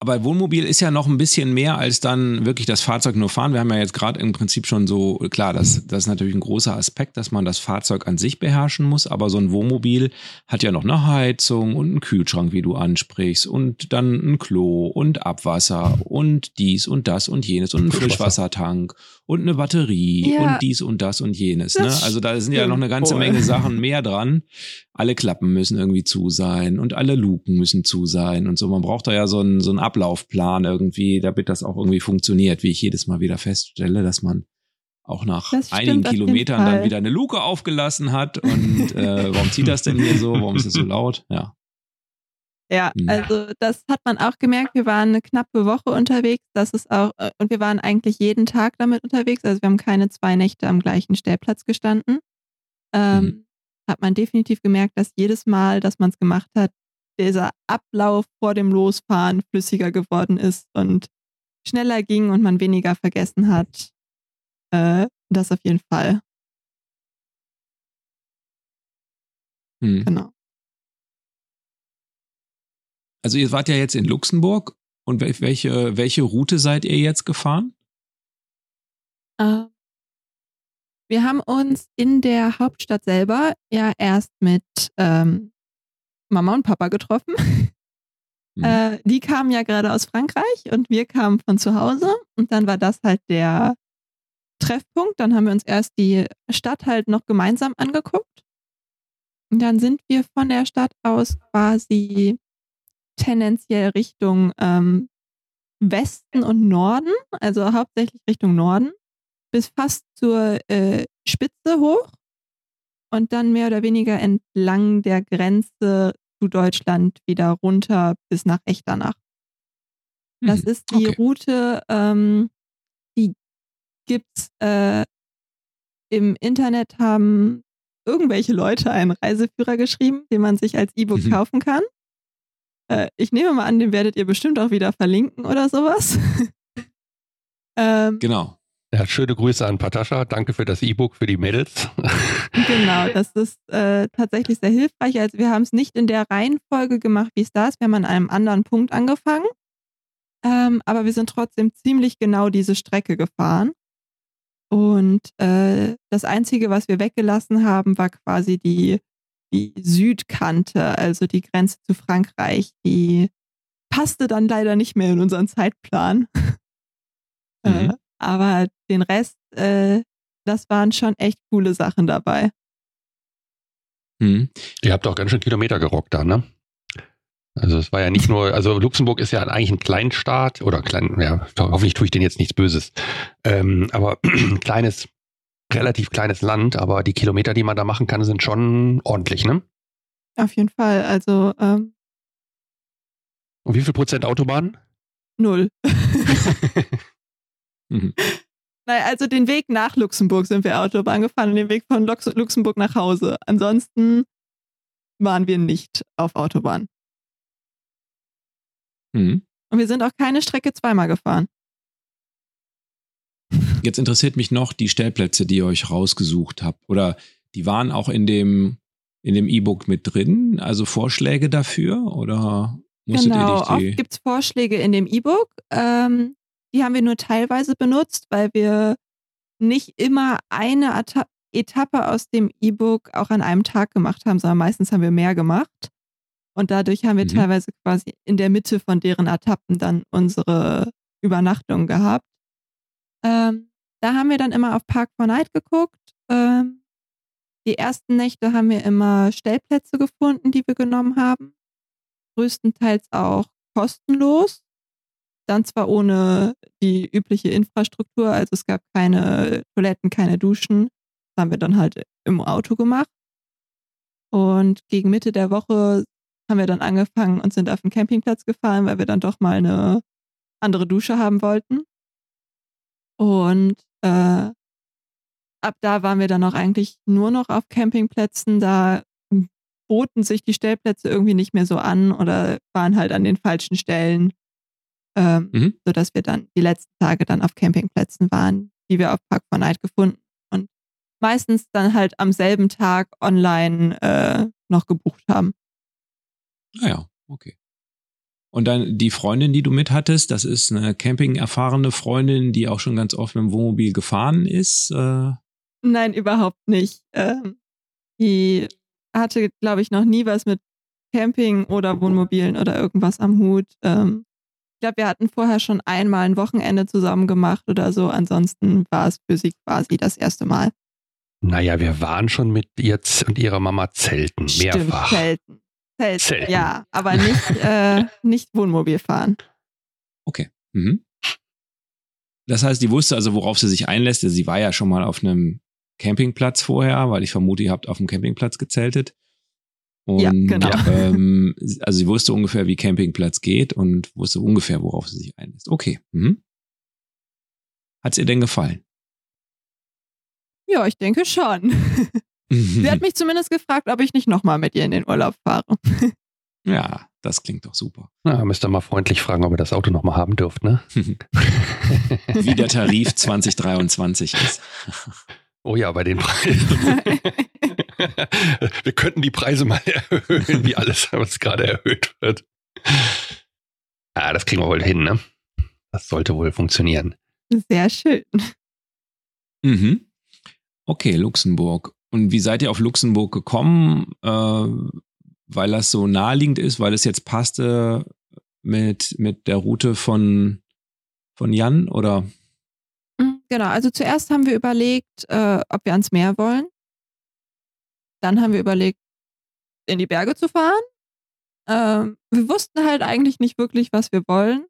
Speaker 2: Aber Wohnmobil ist ja noch ein bisschen mehr als dann wirklich das Fahrzeug nur fahren. Wir haben ja jetzt gerade im Prinzip schon so, klar, das, das ist natürlich ein großer Aspekt, dass man das Fahrzeug an sich beherrschen muss, aber so ein Wohnmobil hat ja noch eine Heizung und einen Kühlschrank, wie du ansprichst, und dann ein Klo und Abwasser und dies und das und jenes und einen Frischwassertank und eine Batterie ja, und dies und das und jenes. Ne? Also da sind ja noch eine ganze Menge Sachen mehr dran. Alle Klappen müssen irgendwie zu sein und alle Luken müssen zu sein und so. Man braucht da ja so einen, so einen Ablaufplan irgendwie, damit das auch irgendwie funktioniert, wie ich jedes Mal wieder feststelle, dass man auch nach einigen Kilometern dann wieder eine Luke aufgelassen hat. Und äh, warum zieht das denn hier so? Warum ist das so laut? Ja.
Speaker 3: Ja, hm. also das hat man auch gemerkt. Wir waren eine knappe Woche unterwegs. Das ist auch, äh, und wir waren eigentlich jeden Tag damit unterwegs. Also wir haben keine zwei Nächte am gleichen Stellplatz gestanden. Ähm, mhm. Hat man definitiv gemerkt, dass jedes Mal, dass man es gemacht hat, dieser Ablauf vor dem Losfahren flüssiger geworden ist und schneller ging und man weniger vergessen hat. Äh, das auf jeden Fall.
Speaker 2: Mhm. Genau. Also ihr wart ja jetzt in Luxemburg und welche, welche Route seid ihr jetzt gefahren?
Speaker 3: Uh, wir haben uns in der Hauptstadt selber ja erst mit ähm, Mama und Papa getroffen. Mhm. Äh, die kamen ja gerade aus Frankreich und wir kamen von zu Hause und dann war das halt der Treffpunkt. Dann haben wir uns erst die Stadt halt noch gemeinsam angeguckt. Und dann sind wir von der Stadt aus quasi tendenziell Richtung ähm, Westen und Norden, also hauptsächlich Richtung Norden, bis fast zur äh, Spitze hoch und dann mehr oder weniger entlang der Grenze zu Deutschland wieder runter bis nach Echternach. Das hm, ist die okay. Route, ähm, die gibt's äh, im Internet haben irgendwelche Leute einen Reiseführer geschrieben, den man sich als E-Book mhm. kaufen kann. Äh, ich nehme mal an, den werdet ihr bestimmt auch wieder verlinken oder sowas.
Speaker 2: ähm, genau.
Speaker 1: Ja, schöne Grüße an Patascha. Danke für das E-Book für die Mädels.
Speaker 3: genau, das ist äh, tatsächlich sehr hilfreich. Also wir haben es nicht in der Reihenfolge gemacht, wie es da ist. Wir haben an einem anderen Punkt angefangen. Ähm, aber wir sind trotzdem ziemlich genau diese Strecke gefahren. Und äh, das Einzige, was wir weggelassen haben, war quasi die die Südkante, also die Grenze zu Frankreich, die passte dann leider nicht mehr in unseren Zeitplan. Mhm. Äh, aber den Rest, äh, das waren schon echt coole Sachen dabei.
Speaker 1: Mhm. Ihr habt auch ganz schön Kilometer gerockt da, ne? Also es war ja nicht nur, also Luxemburg ist ja eigentlich ein Kleinstaat oder klein, ja, hoffentlich tue ich denen jetzt nichts Böses. Ähm, aber ein kleines relativ kleines Land, aber die Kilometer, die man da machen kann, sind schon ordentlich, ne?
Speaker 3: Auf jeden Fall. Also. Ähm,
Speaker 1: Und wie viel Prozent Autobahn?
Speaker 3: Null. mhm. Naja, also den Weg nach Luxemburg sind wir Autobahn gefahren und den Weg von Lux Luxemburg nach Hause. Ansonsten waren wir nicht auf Autobahn. Mhm. Und wir sind auch keine Strecke zweimal gefahren.
Speaker 2: Jetzt interessiert mich noch die Stellplätze, die ihr euch rausgesucht habt. Oder die waren auch in dem in dem E-Book mit drin, also Vorschläge dafür oder
Speaker 3: musstet genau, ihr dich die... oft gibt es Vorschläge in dem E-Book. Ähm, die haben wir nur teilweise benutzt, weil wir nicht immer eine Eta Etappe aus dem E-Book auch an einem Tag gemacht haben, sondern meistens haben wir mehr gemacht. Und dadurch haben wir mhm. teilweise quasi in der Mitte von deren Etappen dann unsere Übernachtung gehabt. Ähm, da haben wir dann immer auf Park for Night geguckt. Ähm, die ersten Nächte haben wir immer Stellplätze gefunden, die wir genommen haben. Größtenteils auch kostenlos. Dann zwar ohne die übliche Infrastruktur, also es gab keine Toiletten, keine Duschen. Das haben wir dann halt im Auto gemacht. Und gegen Mitte der Woche haben wir dann angefangen und sind auf den Campingplatz gefahren, weil wir dann doch mal eine andere Dusche haben wollten. Und äh, ab da waren wir dann auch eigentlich nur noch auf Campingplätzen. Da boten sich die Stellplätze irgendwie nicht mehr so an oder waren halt an den falschen Stellen, ähm, mhm. sodass wir dann die letzten Tage dann auf Campingplätzen waren, die wir auf Park for Night gefunden und meistens dann halt am selben Tag online äh, noch gebucht haben.
Speaker 2: Ah ja, okay. Und dann die Freundin, die du mit hattest, das ist eine Camping-erfahrene Freundin, die auch schon ganz oft mit dem Wohnmobil gefahren ist. Äh
Speaker 3: Nein, überhaupt nicht. Ähm, die hatte, glaube ich, noch nie was mit Camping oder Wohnmobilen oder irgendwas am Hut. Ähm, ich glaube, wir hatten vorher schon einmal ein Wochenende zusammen gemacht oder so. Ansonsten war es für sie quasi das erste Mal.
Speaker 1: Naja, wir waren schon mit ihr und ihrer Mama zelten, mehrfach.
Speaker 3: Stimmt, zelten. Zelten, zelten. ja, aber nicht, äh, nicht Wohnmobil fahren.
Speaker 2: Okay. Mhm. Das heißt, die wusste also, worauf sie sich einlässt. Sie war ja schon mal auf einem Campingplatz vorher, weil ich vermute, ihr habt auf dem Campingplatz gezeltet. Und, ja, genau. Ähm, also sie wusste ungefähr, wie Campingplatz geht und wusste ungefähr, worauf sie sich einlässt. Okay. Mhm. Hat es ihr denn gefallen?
Speaker 3: Ja, ich denke schon. sie hat mich zumindest gefragt, ob ich nicht nochmal mit ihr in den Urlaub fahre.
Speaker 2: ja, das klingt doch super.
Speaker 1: Na, müsst ihr mal freundlich fragen, ob ihr das Auto nochmal haben dürft, ne?
Speaker 2: Wie der Tarif 2023 ist.
Speaker 1: Oh ja, bei den Preisen. Wir könnten die Preise mal erhöhen, wie alles, was gerade erhöht wird. Ah, das kriegen wir wohl hin, ne? Das sollte wohl funktionieren.
Speaker 3: Sehr schön.
Speaker 2: Mhm. Okay, Luxemburg. Und wie seid ihr auf Luxemburg gekommen? Äh, weil das so naheliegend ist, weil es jetzt passte mit, mit der Route von, von Jan oder?
Speaker 3: Genau, also zuerst haben wir überlegt, äh, ob wir ans Meer wollen. Dann haben wir überlegt, in die Berge zu fahren. Ähm, wir wussten halt eigentlich nicht wirklich, was wir wollen.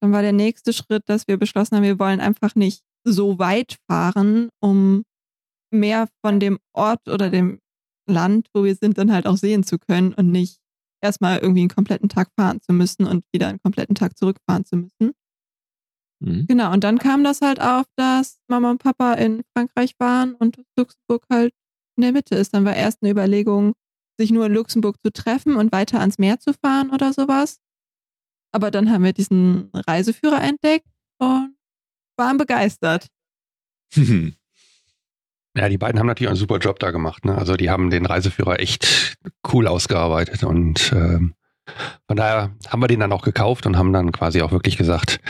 Speaker 3: Dann war der nächste Schritt, dass wir beschlossen haben, wir wollen einfach nicht so weit fahren, um mehr von dem Ort oder dem Land, wo wir sind, dann halt auch sehen zu können und nicht erstmal irgendwie einen kompletten Tag fahren zu müssen und wieder einen kompletten Tag zurückfahren zu müssen. Mhm. Genau, und dann kam das halt auf, dass Mama und Papa in Frankreich waren und Luxemburg halt in der Mitte ist. Dann war erst eine Überlegung, sich nur in Luxemburg zu treffen und weiter ans Meer zu fahren oder sowas. Aber dann haben wir diesen Reiseführer entdeckt und waren begeistert.
Speaker 1: Ja, die beiden haben natürlich einen super Job da gemacht. Ne? Also die haben den Reiseführer echt cool ausgearbeitet und ähm, von daher haben wir den dann auch gekauft und haben dann quasi auch wirklich gesagt,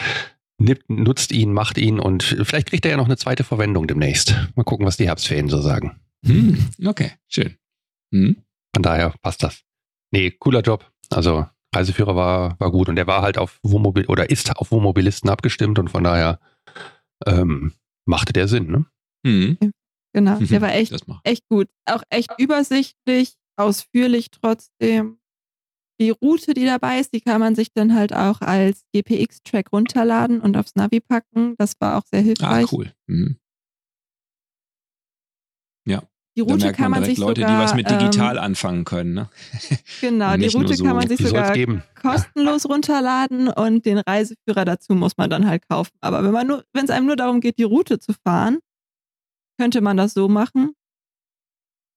Speaker 1: nutzt ihn, macht ihn und vielleicht kriegt er ja noch eine zweite Verwendung demnächst. Mal gucken, was die Herbstferien so sagen.
Speaker 2: Hm, okay, schön.
Speaker 1: Hm. Von daher passt das. Nee, cooler Job. Also Reiseführer war, war gut und der war halt auf Wohnmobil oder ist auf Wohnmobilisten abgestimmt und von daher ähm, machte der Sinn, ne?
Speaker 3: Hm. Genau, der war echt, echt gut. Auch echt übersichtlich, ausführlich trotzdem die Route, die dabei ist, die kann man sich dann halt auch als GPX-Track runterladen und aufs Navi packen. Das war auch sehr ah, hilfreich.
Speaker 2: Ah, cool. Mhm. Ja.
Speaker 3: Die Route da merkt kann man, man sich
Speaker 2: Leute,
Speaker 3: sogar,
Speaker 2: die was mit digital ähm, anfangen können. Ne?
Speaker 3: Genau, die Route so, kann man sich sogar kostenlos runterladen und den Reiseführer dazu muss man dann halt kaufen. Aber wenn man nur, wenn es einem nur darum geht, die Route zu fahren, könnte man das so machen.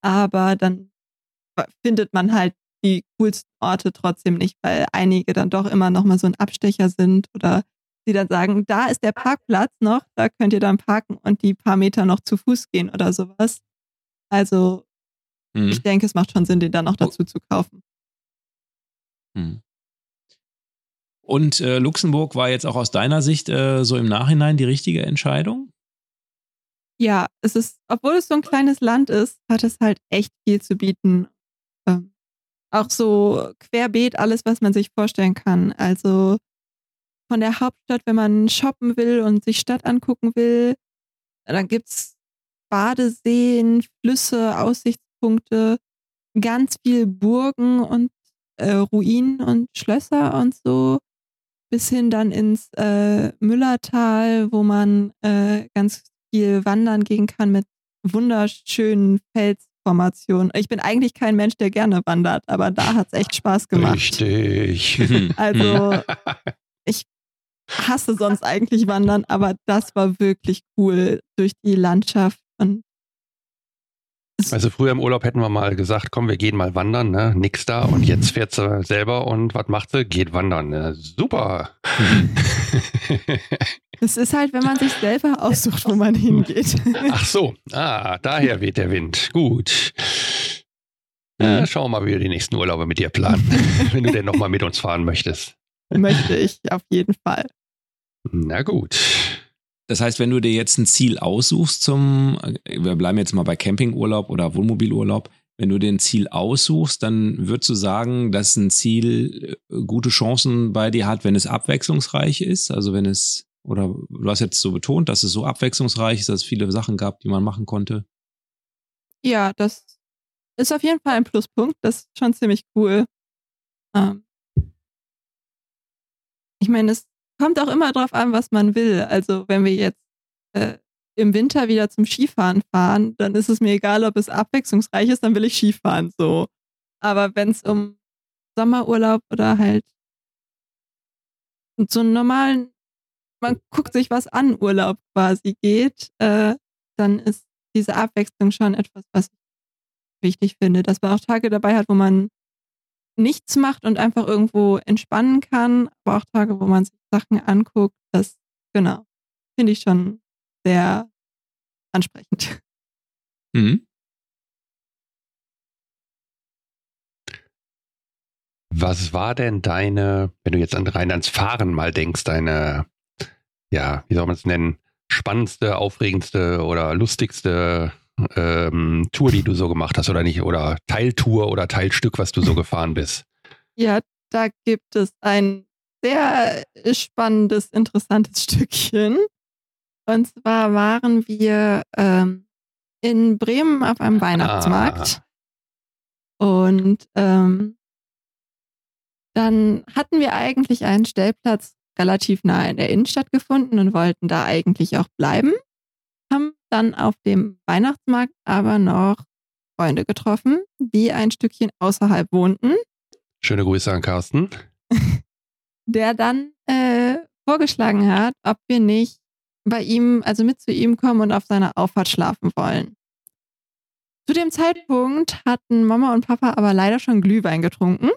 Speaker 3: Aber dann findet man halt die coolsten Orte trotzdem nicht, weil einige dann doch immer noch mal so ein Abstecher sind oder sie dann sagen, da ist der Parkplatz noch, da könnt ihr dann parken und die paar Meter noch zu Fuß gehen oder sowas. Also mhm. ich denke, es macht schon Sinn, den dann noch oh. dazu zu kaufen.
Speaker 2: Mhm. Und äh, Luxemburg war jetzt auch aus deiner Sicht äh, so im Nachhinein die richtige Entscheidung?
Speaker 3: Ja, es ist, obwohl es so ein kleines Land ist, hat es halt echt viel zu bieten. Ähm, auch so querbeet alles, was man sich vorstellen kann. Also von der Hauptstadt, wenn man shoppen will und sich Stadt angucken will, dann gibt es Badeseen, Flüsse, Aussichtspunkte, ganz viel Burgen und äh, Ruinen und Schlösser und so, bis hin dann ins äh, Müllertal, wo man äh, ganz viel wandern gehen kann mit wunderschönen Felsformationen. Ich bin eigentlich kein Mensch, der gerne wandert, aber da hat es echt Spaß gemacht.
Speaker 1: Richtig.
Speaker 3: Also ich hasse sonst eigentlich Wandern, aber das war wirklich cool durch die Landschaft und
Speaker 1: also früher im Urlaub hätten wir mal gesagt, komm, wir gehen mal wandern, ne? Nix da. Und jetzt fährt sie selber und was macht sie? Geht wandern. Ne? Super.
Speaker 3: Es ist halt, wenn man sich selber aussucht, wo man hingeht.
Speaker 1: Ach so, ah, daher weht der Wind. Gut. Ja, schauen wir mal, wie wir die nächsten Urlaube mit dir planen, wenn du denn nochmal mit uns fahren möchtest.
Speaker 3: Möchte ich, auf jeden Fall.
Speaker 1: Na gut.
Speaker 2: Das heißt, wenn du dir jetzt ein Ziel aussuchst zum, wir bleiben jetzt mal bei Campingurlaub oder Wohnmobilurlaub, wenn du den Ziel aussuchst, dann würdest du sagen, dass ein Ziel äh, gute Chancen bei dir hat, wenn es abwechslungsreich ist, also wenn es, oder du hast jetzt so betont, dass es so abwechslungsreich ist, dass es viele Sachen gab, die man machen konnte.
Speaker 3: Ja, das ist auf jeden Fall ein Pluspunkt. Das ist schon ziemlich cool. Ähm ich meine, es kommt auch immer drauf an, was man will. Also wenn wir jetzt äh, im Winter wieder zum Skifahren fahren, dann ist es mir egal, ob es abwechslungsreich ist, dann will ich Skifahren so. Aber wenn es um Sommerurlaub oder halt so einen normalen, man guckt sich was an Urlaub quasi geht, äh, dann ist diese Abwechslung schon etwas, was ich wichtig finde, dass man auch Tage dabei hat, wo man nichts macht und einfach irgendwo entspannen kann, aber auch Tage, wo man sich Sachen anguckt, das, genau, finde ich schon sehr ansprechend. Mhm.
Speaker 1: Was war denn deine, wenn du jetzt an rein ans Fahren mal denkst, deine, ja, wie soll man es nennen, spannendste, aufregendste oder lustigste ähm, Tour, die du so gemacht hast oder nicht? Oder Teiltour oder Teilstück, was du so gefahren bist?
Speaker 3: Ja, da gibt es ein sehr spannendes, interessantes Stückchen. Und zwar waren wir ähm, in Bremen auf einem Weihnachtsmarkt. Ah. Und ähm, dann hatten wir eigentlich einen Stellplatz relativ nah in der Innenstadt gefunden und wollten da eigentlich auch bleiben dann auf dem Weihnachtsmarkt aber noch Freunde getroffen, die ein Stückchen außerhalb wohnten.
Speaker 1: Schöne Grüße an Carsten.
Speaker 3: Der dann äh, vorgeschlagen hat, ob wir nicht bei ihm, also mit zu ihm kommen und auf seiner Auffahrt schlafen wollen. Zu dem Zeitpunkt hatten Mama und Papa aber leider schon Glühwein getrunken.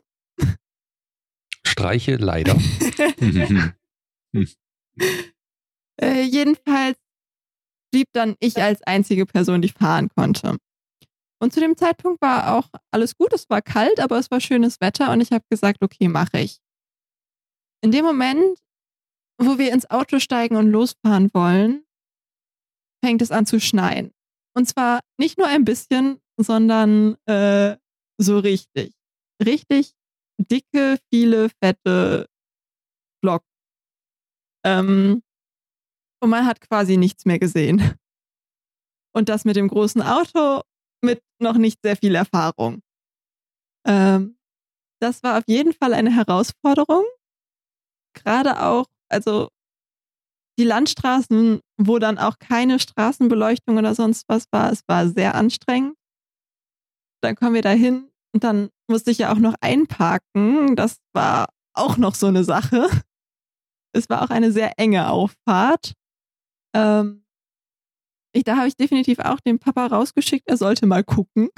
Speaker 1: Streiche leider.
Speaker 3: äh, jedenfalls blieb dann ich als einzige Person, die fahren konnte. Und zu dem Zeitpunkt war auch alles gut. Es war kalt, aber es war schönes Wetter und ich habe gesagt, okay, mache ich. In dem Moment, wo wir ins Auto steigen und losfahren wollen, fängt es an zu schneien. Und zwar nicht nur ein bisschen, sondern äh, so richtig. Richtig dicke, viele, fette Block. Ähm, und man hat quasi nichts mehr gesehen. Und das mit dem großen Auto mit noch nicht sehr viel Erfahrung. Ähm, das war auf jeden Fall eine Herausforderung. Gerade auch, also die Landstraßen, wo dann auch keine Straßenbeleuchtung oder sonst was war, es war sehr anstrengend. Dann kommen wir dahin und dann musste ich ja auch noch einparken. Das war auch noch so eine Sache. Es war auch eine sehr enge Auffahrt. Ähm, ich, da habe ich definitiv auch den Papa rausgeschickt, er sollte mal gucken.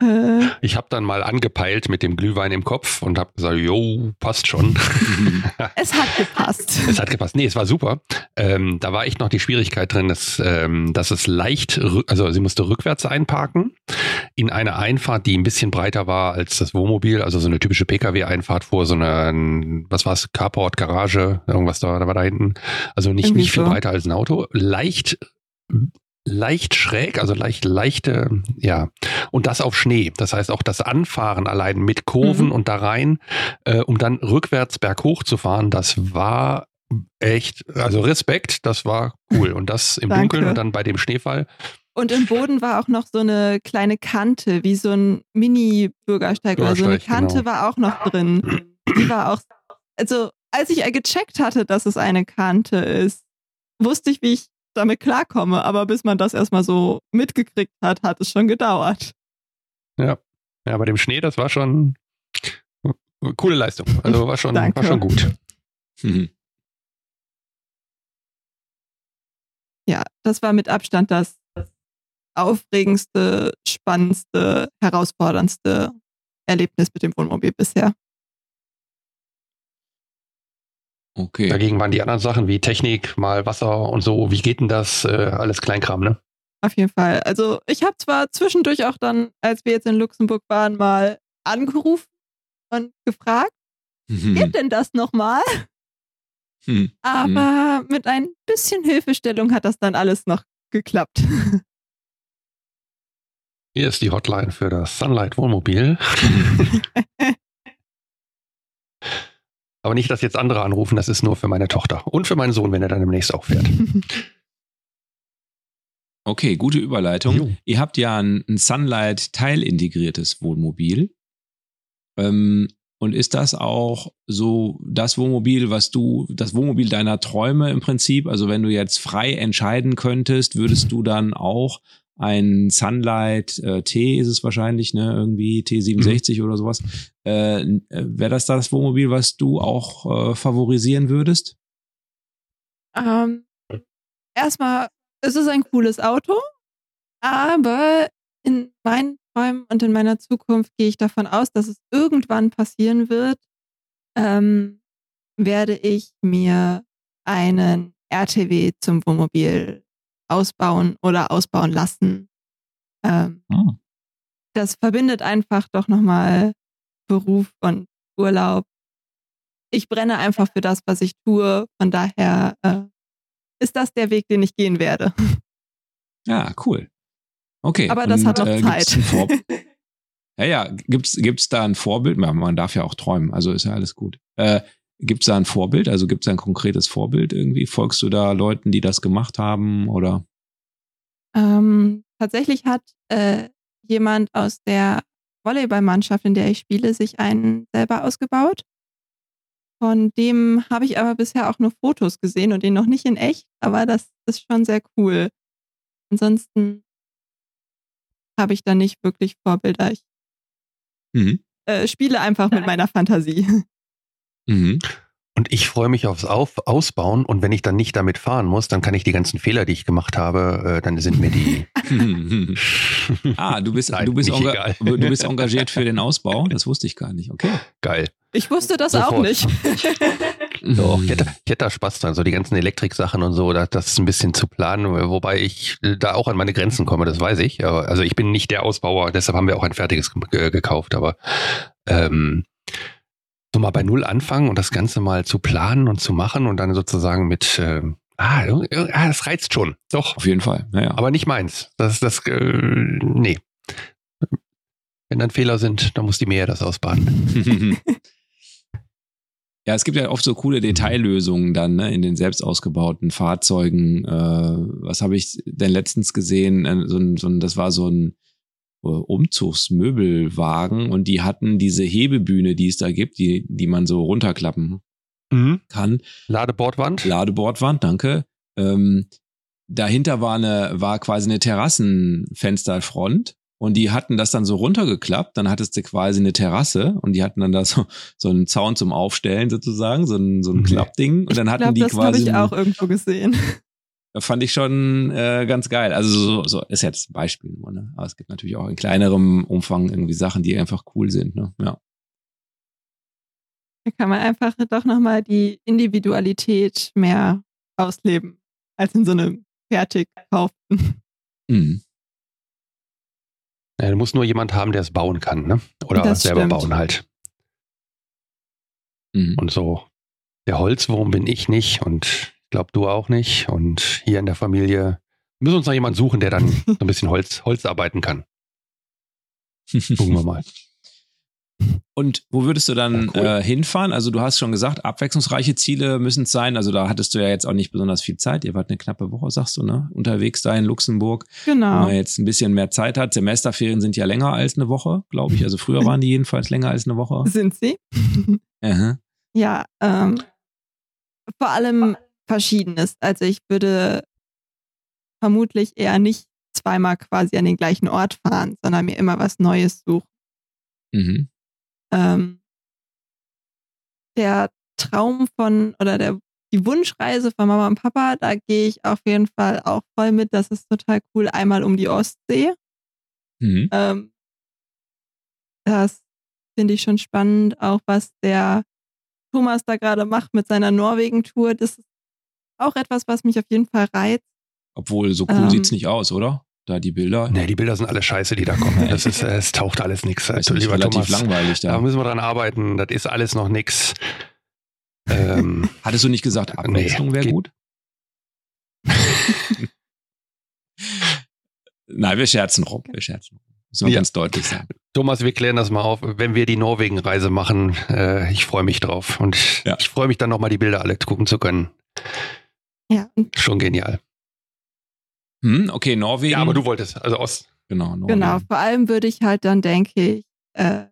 Speaker 1: Äh. ich habe dann mal angepeilt mit dem Glühwein im Kopf und habe gesagt, jo, passt schon.
Speaker 3: es hat gepasst.
Speaker 1: Es hat gepasst. Nee, es war super. Ähm, da war echt noch die Schwierigkeit drin, dass, ähm, dass es leicht, also sie musste rückwärts einparken in eine Einfahrt, die ein bisschen breiter war als das Wohnmobil, also so eine typische Pkw-Einfahrt vor so einer, was war es, Carport, Garage, irgendwas da, da war da hinten. Also nicht, nicht viel so. breiter als ein Auto. Leicht leicht schräg, also leicht, leichte, ja. Und das auf Schnee. Das heißt auch das Anfahren allein mit Kurven mhm. und da rein, äh, um dann rückwärts berghoch zu fahren, das war echt, also Respekt, das war cool. Und das im Dunkeln und dann bei dem Schneefall.
Speaker 3: Und im Boden war auch noch so eine kleine Kante, wie so ein Mini-Bürgersteig oder so eine Kante genau. war auch noch drin. Die war auch, also als ich gecheckt hatte, dass es eine Kante ist, wusste ich, wie ich damit klarkomme. Aber bis man das erstmal so mitgekriegt hat, hat es schon gedauert.
Speaker 1: Ja. Ja, bei dem Schnee, das war schon coole Leistung. Also war schon, war schon gut. Mhm.
Speaker 3: Ja, das war mit Abstand das aufregendste, spannendste, herausforderndste Erlebnis mit dem Wohnmobil bisher.
Speaker 1: Okay. Dagegen waren die anderen Sachen wie Technik, mal Wasser und so. Wie geht denn das? Äh, alles Kleinkram, ne?
Speaker 3: Auf jeden Fall. Also ich habe zwar zwischendurch auch dann, als wir jetzt in Luxemburg waren, mal angerufen und gefragt, mhm. geht denn das nochmal? Mhm. Aber mit ein bisschen Hilfestellung hat das dann alles noch geklappt.
Speaker 1: Hier ist die Hotline für das Sunlight Wohnmobil. Aber nicht, dass jetzt andere anrufen, das ist nur für meine Tochter und für meinen Sohn, wenn er dann demnächst auch fährt.
Speaker 2: Okay, gute Überleitung. Jo. Ihr habt ja ein, ein Sunlight-teilintegriertes Wohnmobil. Ähm, und ist das auch so das Wohnmobil, was du, das Wohnmobil deiner Träume im Prinzip? Also wenn du jetzt frei entscheiden könntest, würdest du dann auch ein Sunlight äh, T ist es wahrscheinlich, ne, irgendwie T67 mhm. oder sowas. Äh, äh, Wäre das das Wohnmobil, was du auch äh, favorisieren würdest?
Speaker 3: Ähm, erstmal, es ist ein cooles Auto, aber in meinen Träumen und in meiner Zukunft gehe ich davon aus, dass es irgendwann passieren wird, ähm, werde ich mir einen RTW zum Wohnmobil ausbauen oder ausbauen lassen. Ähm, oh. Das verbindet einfach doch nochmal Beruf und Urlaub. Ich brenne einfach für das, was ich tue. Von daher äh, ist das der Weg, den ich gehen werde.
Speaker 2: Ja, cool. Okay.
Speaker 3: Aber das und, hat noch äh, Zeit.
Speaker 2: ja, ja, gibt's gibt's da ein Vorbild? Man darf ja auch träumen, also ist ja alles gut. Äh, Gibt es da ein Vorbild? Also gibt es ein konkretes Vorbild irgendwie? Folgst du da Leuten, die das gemacht haben oder?
Speaker 3: Ähm, tatsächlich hat äh, jemand aus der Volleyballmannschaft, in der ich spiele, sich einen selber ausgebaut. Von dem habe ich aber bisher auch nur Fotos gesehen und den noch nicht in echt, aber das ist schon sehr cool. Ansonsten habe ich da nicht wirklich Vorbilder. Ich mhm. äh, spiele einfach mit meiner Fantasie.
Speaker 1: Mhm. Und ich freue mich aufs Auf Ausbauen und wenn ich dann nicht damit fahren muss, dann kann ich die ganzen Fehler, die ich gemacht habe, äh, dann sind mir die.
Speaker 2: ah, du bist, Nein, du, bist du bist engagiert für den Ausbau? Das wusste ich gar nicht. Okay.
Speaker 1: Geil.
Speaker 3: Ich wusste das Sofort. auch nicht.
Speaker 1: Doch, ich hätte, ich hätte da Spaß dran, so die ganzen Elektrik-Sachen und so, das, das ist ein bisschen zu planen, wobei ich da auch an meine Grenzen komme, das weiß ich. Aber, also ich bin nicht der Ausbauer, deshalb haben wir auch ein fertiges gekauft, aber ähm, so mal bei Null anfangen und das Ganze mal zu planen und zu machen und dann sozusagen mit, äh, ah, das reizt schon. Doch.
Speaker 2: Auf jeden Fall.
Speaker 1: Ja, Aber nicht meins. Das ist das, äh, nee. Wenn dann Fehler sind, dann muss die Meer das ausbaden.
Speaker 2: Ja, es gibt ja oft so coole Detaillösungen dann ne, in den selbst ausgebauten Fahrzeugen. Äh, was habe ich denn letztens gesehen? Äh, so ein, so ein, das war so ein Umzugsmöbelwagen und die hatten diese Hebebühne, die es da gibt, die, die man so runterklappen mhm. kann.
Speaker 1: Ladebordwand?
Speaker 2: Ladebordwand, danke. Ähm, dahinter war eine, war quasi eine Terrassenfensterfront und die hatten das dann so runtergeklappt, dann hattest du quasi eine Terrasse und die hatten dann da so, so einen Zaun zum Aufstellen sozusagen, so ein, so ein Klappding und dann hatten glaub, die
Speaker 3: das
Speaker 2: quasi.
Speaker 3: Das habe ich auch irgendwo gesehen.
Speaker 2: Fand ich schon äh, ganz geil. Also so, so ist jetzt ein Beispiel nur, ne? Aber es gibt natürlich auch in kleinerem Umfang irgendwie Sachen, die einfach cool sind, ne? Ja.
Speaker 3: Da kann man einfach doch nochmal die Individualität mehr ausleben, als in so einem fertig gekauften. Mhm.
Speaker 1: Ja, du musst nur jemand haben, der es bauen kann, ne? Oder das selber stimmt. bauen halt. Mhm. Und so, der Holzwurm bin ich nicht und glaube, du auch nicht. Und hier in der Familie müssen uns noch jemanden suchen, der dann so ein bisschen Holz, Holz arbeiten kann. Gucken wir mal.
Speaker 2: Und wo würdest du dann ja, cool. äh, hinfahren? Also du hast schon gesagt, abwechslungsreiche Ziele müssen es sein. Also da hattest du ja jetzt auch nicht besonders viel Zeit. Ihr wart eine knappe Woche, sagst du, ne? Unterwegs da in Luxemburg.
Speaker 3: Genau.
Speaker 2: Wenn man jetzt ein bisschen mehr Zeit hat. Semesterferien sind ja länger als eine Woche, glaube ich. Also früher waren die jedenfalls länger als eine Woche.
Speaker 3: Sind sie?
Speaker 2: Aha.
Speaker 3: Ja, ähm, vor allem Verschiedenes. Also ich würde vermutlich eher nicht zweimal quasi an den gleichen Ort fahren, sondern mir immer was Neues suchen.
Speaker 2: Mhm.
Speaker 3: Ähm, der Traum von oder der die Wunschreise von Mama und Papa, da gehe ich auf jeden Fall auch voll mit. Das ist total cool. Einmal um die Ostsee.
Speaker 2: Mhm.
Speaker 3: Ähm, das finde ich schon spannend, auch was der Thomas da gerade macht mit seiner Norwegen-Tour. Das ist auch etwas, was mich auf jeden Fall reizt.
Speaker 2: Obwohl, so cool ähm, sieht es nicht aus, oder? Da die Bilder.
Speaker 1: Nee, die Bilder sind alle scheiße, die da kommen. Das ist, es taucht alles nichts.
Speaker 2: Das ist lieber relativ
Speaker 1: Thomas,
Speaker 2: langweilig da.
Speaker 1: Da müssen wir dran arbeiten. Das ist alles noch nichts. Ähm,
Speaker 2: Hattest du nicht gesagt, Abwechslung nee, wäre gut? Nein, wir scherzen rum. Wir scherzen rum. Müssen wir ja. ganz deutlich sagen.
Speaker 1: Thomas, wir klären das mal auf. Wenn wir die Norwegen-Reise machen, äh, ich freue mich drauf. Und ja. ich freue mich dann nochmal die Bilder alle gucken zu können.
Speaker 3: Ja.
Speaker 1: Schon genial.
Speaker 2: Hm, okay, Norwegen. Ja,
Speaker 1: aber du wolltest, also Ost.
Speaker 2: Genau, Norwegen.
Speaker 3: Genau, vor allem würde ich halt dann, denke ich, äh,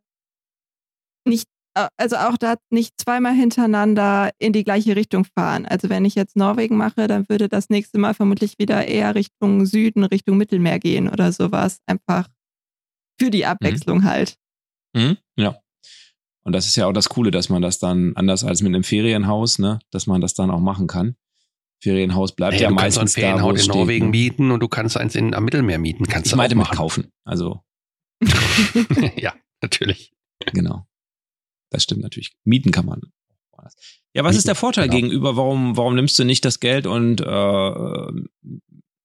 Speaker 3: nicht, äh, also auch da nicht zweimal hintereinander in die gleiche Richtung fahren. Also wenn ich jetzt Norwegen mache, dann würde das nächste Mal vermutlich wieder eher Richtung Süden, Richtung Mittelmeer gehen oder sowas. Einfach für die Abwechslung mhm. halt.
Speaker 2: Mhm, ja. Und das ist ja auch das Coole, dass man das dann anders als mit einem Ferienhaus, ne, dass man das dann auch machen kann. Ferienhaus bleibt naja, ja meistens
Speaker 1: da. Du kannst ein Ferienhaus in Norwegen ne? mieten und du kannst eins in, am Mittelmeer mieten. Kannst
Speaker 2: ich meinte mit kaufen. Also.
Speaker 1: ja, natürlich.
Speaker 2: Genau. Das stimmt natürlich. Mieten kann man. Ja, was ist der Vorteil genau. gegenüber? Warum, warum nimmst du nicht das Geld und äh,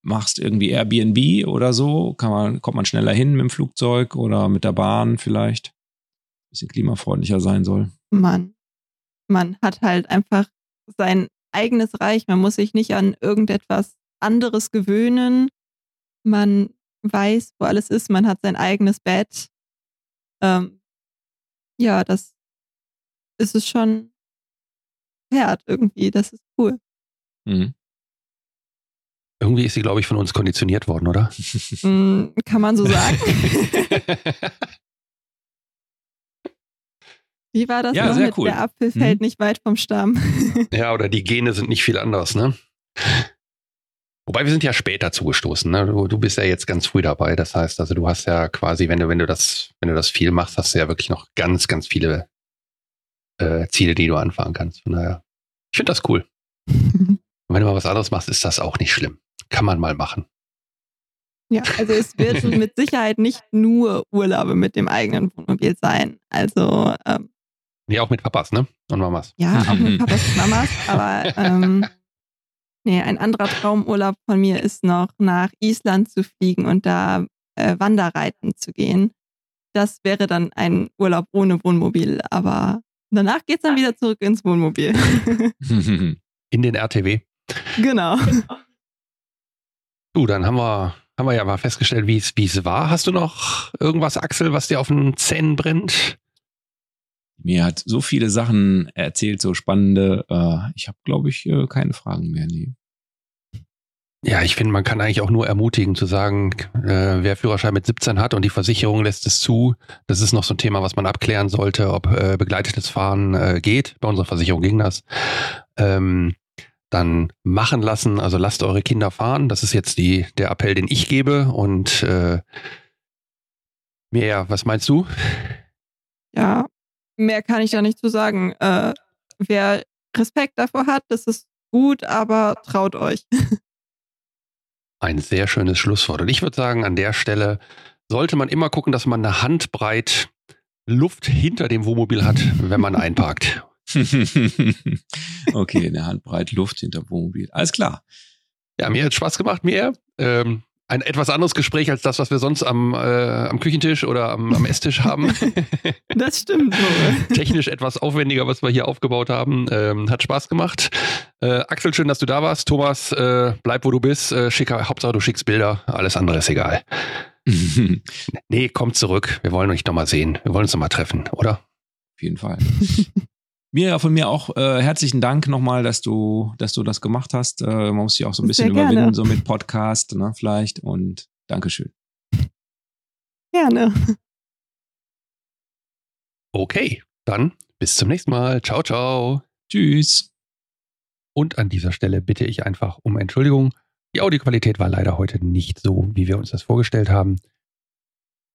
Speaker 2: machst irgendwie Airbnb oder so? Kann man, kommt man schneller hin mit dem Flugzeug oder mit der Bahn vielleicht? Ein bisschen klimafreundlicher sein soll.
Speaker 3: Man, man hat halt einfach sein eigenes Reich. Man muss sich nicht an irgendetwas anderes gewöhnen. Man weiß, wo alles ist. Man hat sein eigenes Bett. Ähm, ja, das ist es schon wert irgendwie. Das ist cool.
Speaker 2: Mhm.
Speaker 1: Irgendwie ist sie, glaube ich, von uns konditioniert worden, oder?
Speaker 3: Mm, kann man so sagen. Wie war das
Speaker 2: ja, noch
Speaker 3: sehr mit
Speaker 2: cool.
Speaker 3: der Apfel fällt mhm. nicht weit vom Stamm?
Speaker 1: ja, oder die Gene sind nicht viel anders, ne? Wobei wir sind ja später zugestoßen, ne? Du, du, bist ja jetzt ganz früh dabei. Das heißt, also du hast ja quasi, wenn du, wenn du das, wenn du das viel machst, hast du ja wirklich noch ganz, ganz viele äh, Ziele, die du anfahren kannst. Von daher, ich finde das cool. Und wenn du mal was anderes machst, ist das auch nicht schlimm. Kann man mal machen.
Speaker 3: Ja, also es wird mit Sicherheit nicht nur Urlaube mit dem eigenen Wohnmobil sein. Also ähm,
Speaker 1: Nee, auch mit Papas, ne? Und Mamas.
Speaker 3: Ja, auch mit Papas und Mamas. Aber ähm, nee, ein anderer Traumurlaub von mir ist noch nach Island zu fliegen und da äh, Wanderreiten zu gehen. Das wäre dann ein Urlaub ohne Wohnmobil, aber danach geht es dann wieder zurück ins Wohnmobil.
Speaker 1: In den RTW.
Speaker 3: Genau.
Speaker 1: Du, dann haben wir, haben wir ja mal festgestellt, wie es war. Hast du noch irgendwas, Axel, was dir auf den Zähnen brennt?
Speaker 2: Mir hat so viele Sachen erzählt, so spannende. Äh, ich habe, glaube ich, äh, keine Fragen mehr. Nee.
Speaker 1: Ja, ich finde, man kann eigentlich auch nur ermutigen zu sagen, äh, wer Führerschein mit 17 hat und die Versicherung lässt es zu, das ist noch so ein Thema, was man abklären sollte, ob äh, begleitetes Fahren äh, geht. Bei unserer Versicherung ging das. Ähm, dann machen lassen, also lasst eure Kinder fahren. Das ist jetzt die, der Appell, den ich gebe. Und äh, Mirja, was meinst du?
Speaker 3: Ja, mehr kann ich da nicht zu sagen. Äh, wer Respekt davor hat, das ist gut, aber traut euch.
Speaker 1: Ein sehr schönes Schlusswort. Und ich würde sagen, an der Stelle sollte man immer gucken, dass man eine Handbreit Luft hinter dem Wohnmobil hat, wenn man einparkt.
Speaker 2: okay, eine Handbreit Luft hinter dem Wohnmobil. Alles klar.
Speaker 1: Ja, mir hat Spaß gemacht, mir. Ähm, ein etwas anderes Gespräch als das, was wir sonst am, äh, am Küchentisch oder am, am Esstisch haben.
Speaker 3: Das stimmt.
Speaker 1: Technisch etwas aufwendiger, was wir hier aufgebaut haben. Ähm, hat Spaß gemacht. Äh, Axel, schön, dass du da warst. Thomas, äh, bleib wo du bist. Äh, schicker, Hauptsache du schickst Bilder. Alles andere ist egal. nee, komm zurück. Wir wollen euch nochmal sehen. Wir wollen uns nochmal treffen, oder?
Speaker 2: Auf jeden Fall. Mir von mir auch äh, herzlichen Dank nochmal, dass du, dass du das gemacht hast. Äh, man muss sich auch so ein bisschen Sehr überwinden, gerne. so mit Podcast, ne, vielleicht. Und Dankeschön.
Speaker 3: Gerne.
Speaker 1: Okay, dann bis zum nächsten Mal. Ciao, ciao.
Speaker 2: Tschüss.
Speaker 1: Und an dieser Stelle bitte ich einfach um Entschuldigung. Die Audioqualität war leider heute nicht so, wie wir uns das vorgestellt haben.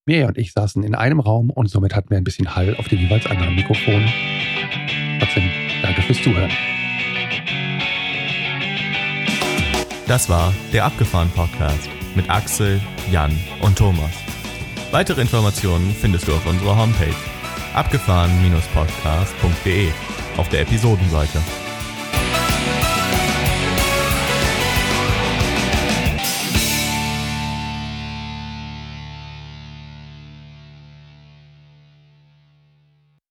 Speaker 1: Mirja und ich saßen in einem Raum und somit hatten wir ein bisschen Hall auf dem jeweils anderen Mikrofon. Trotzdem, danke fürs Zuhören.
Speaker 4: Das war der Abgefahren Podcast mit Axel, Jan und Thomas. Weitere Informationen findest du auf unserer Homepage abgefahren-podcast.de auf der Episodenseite.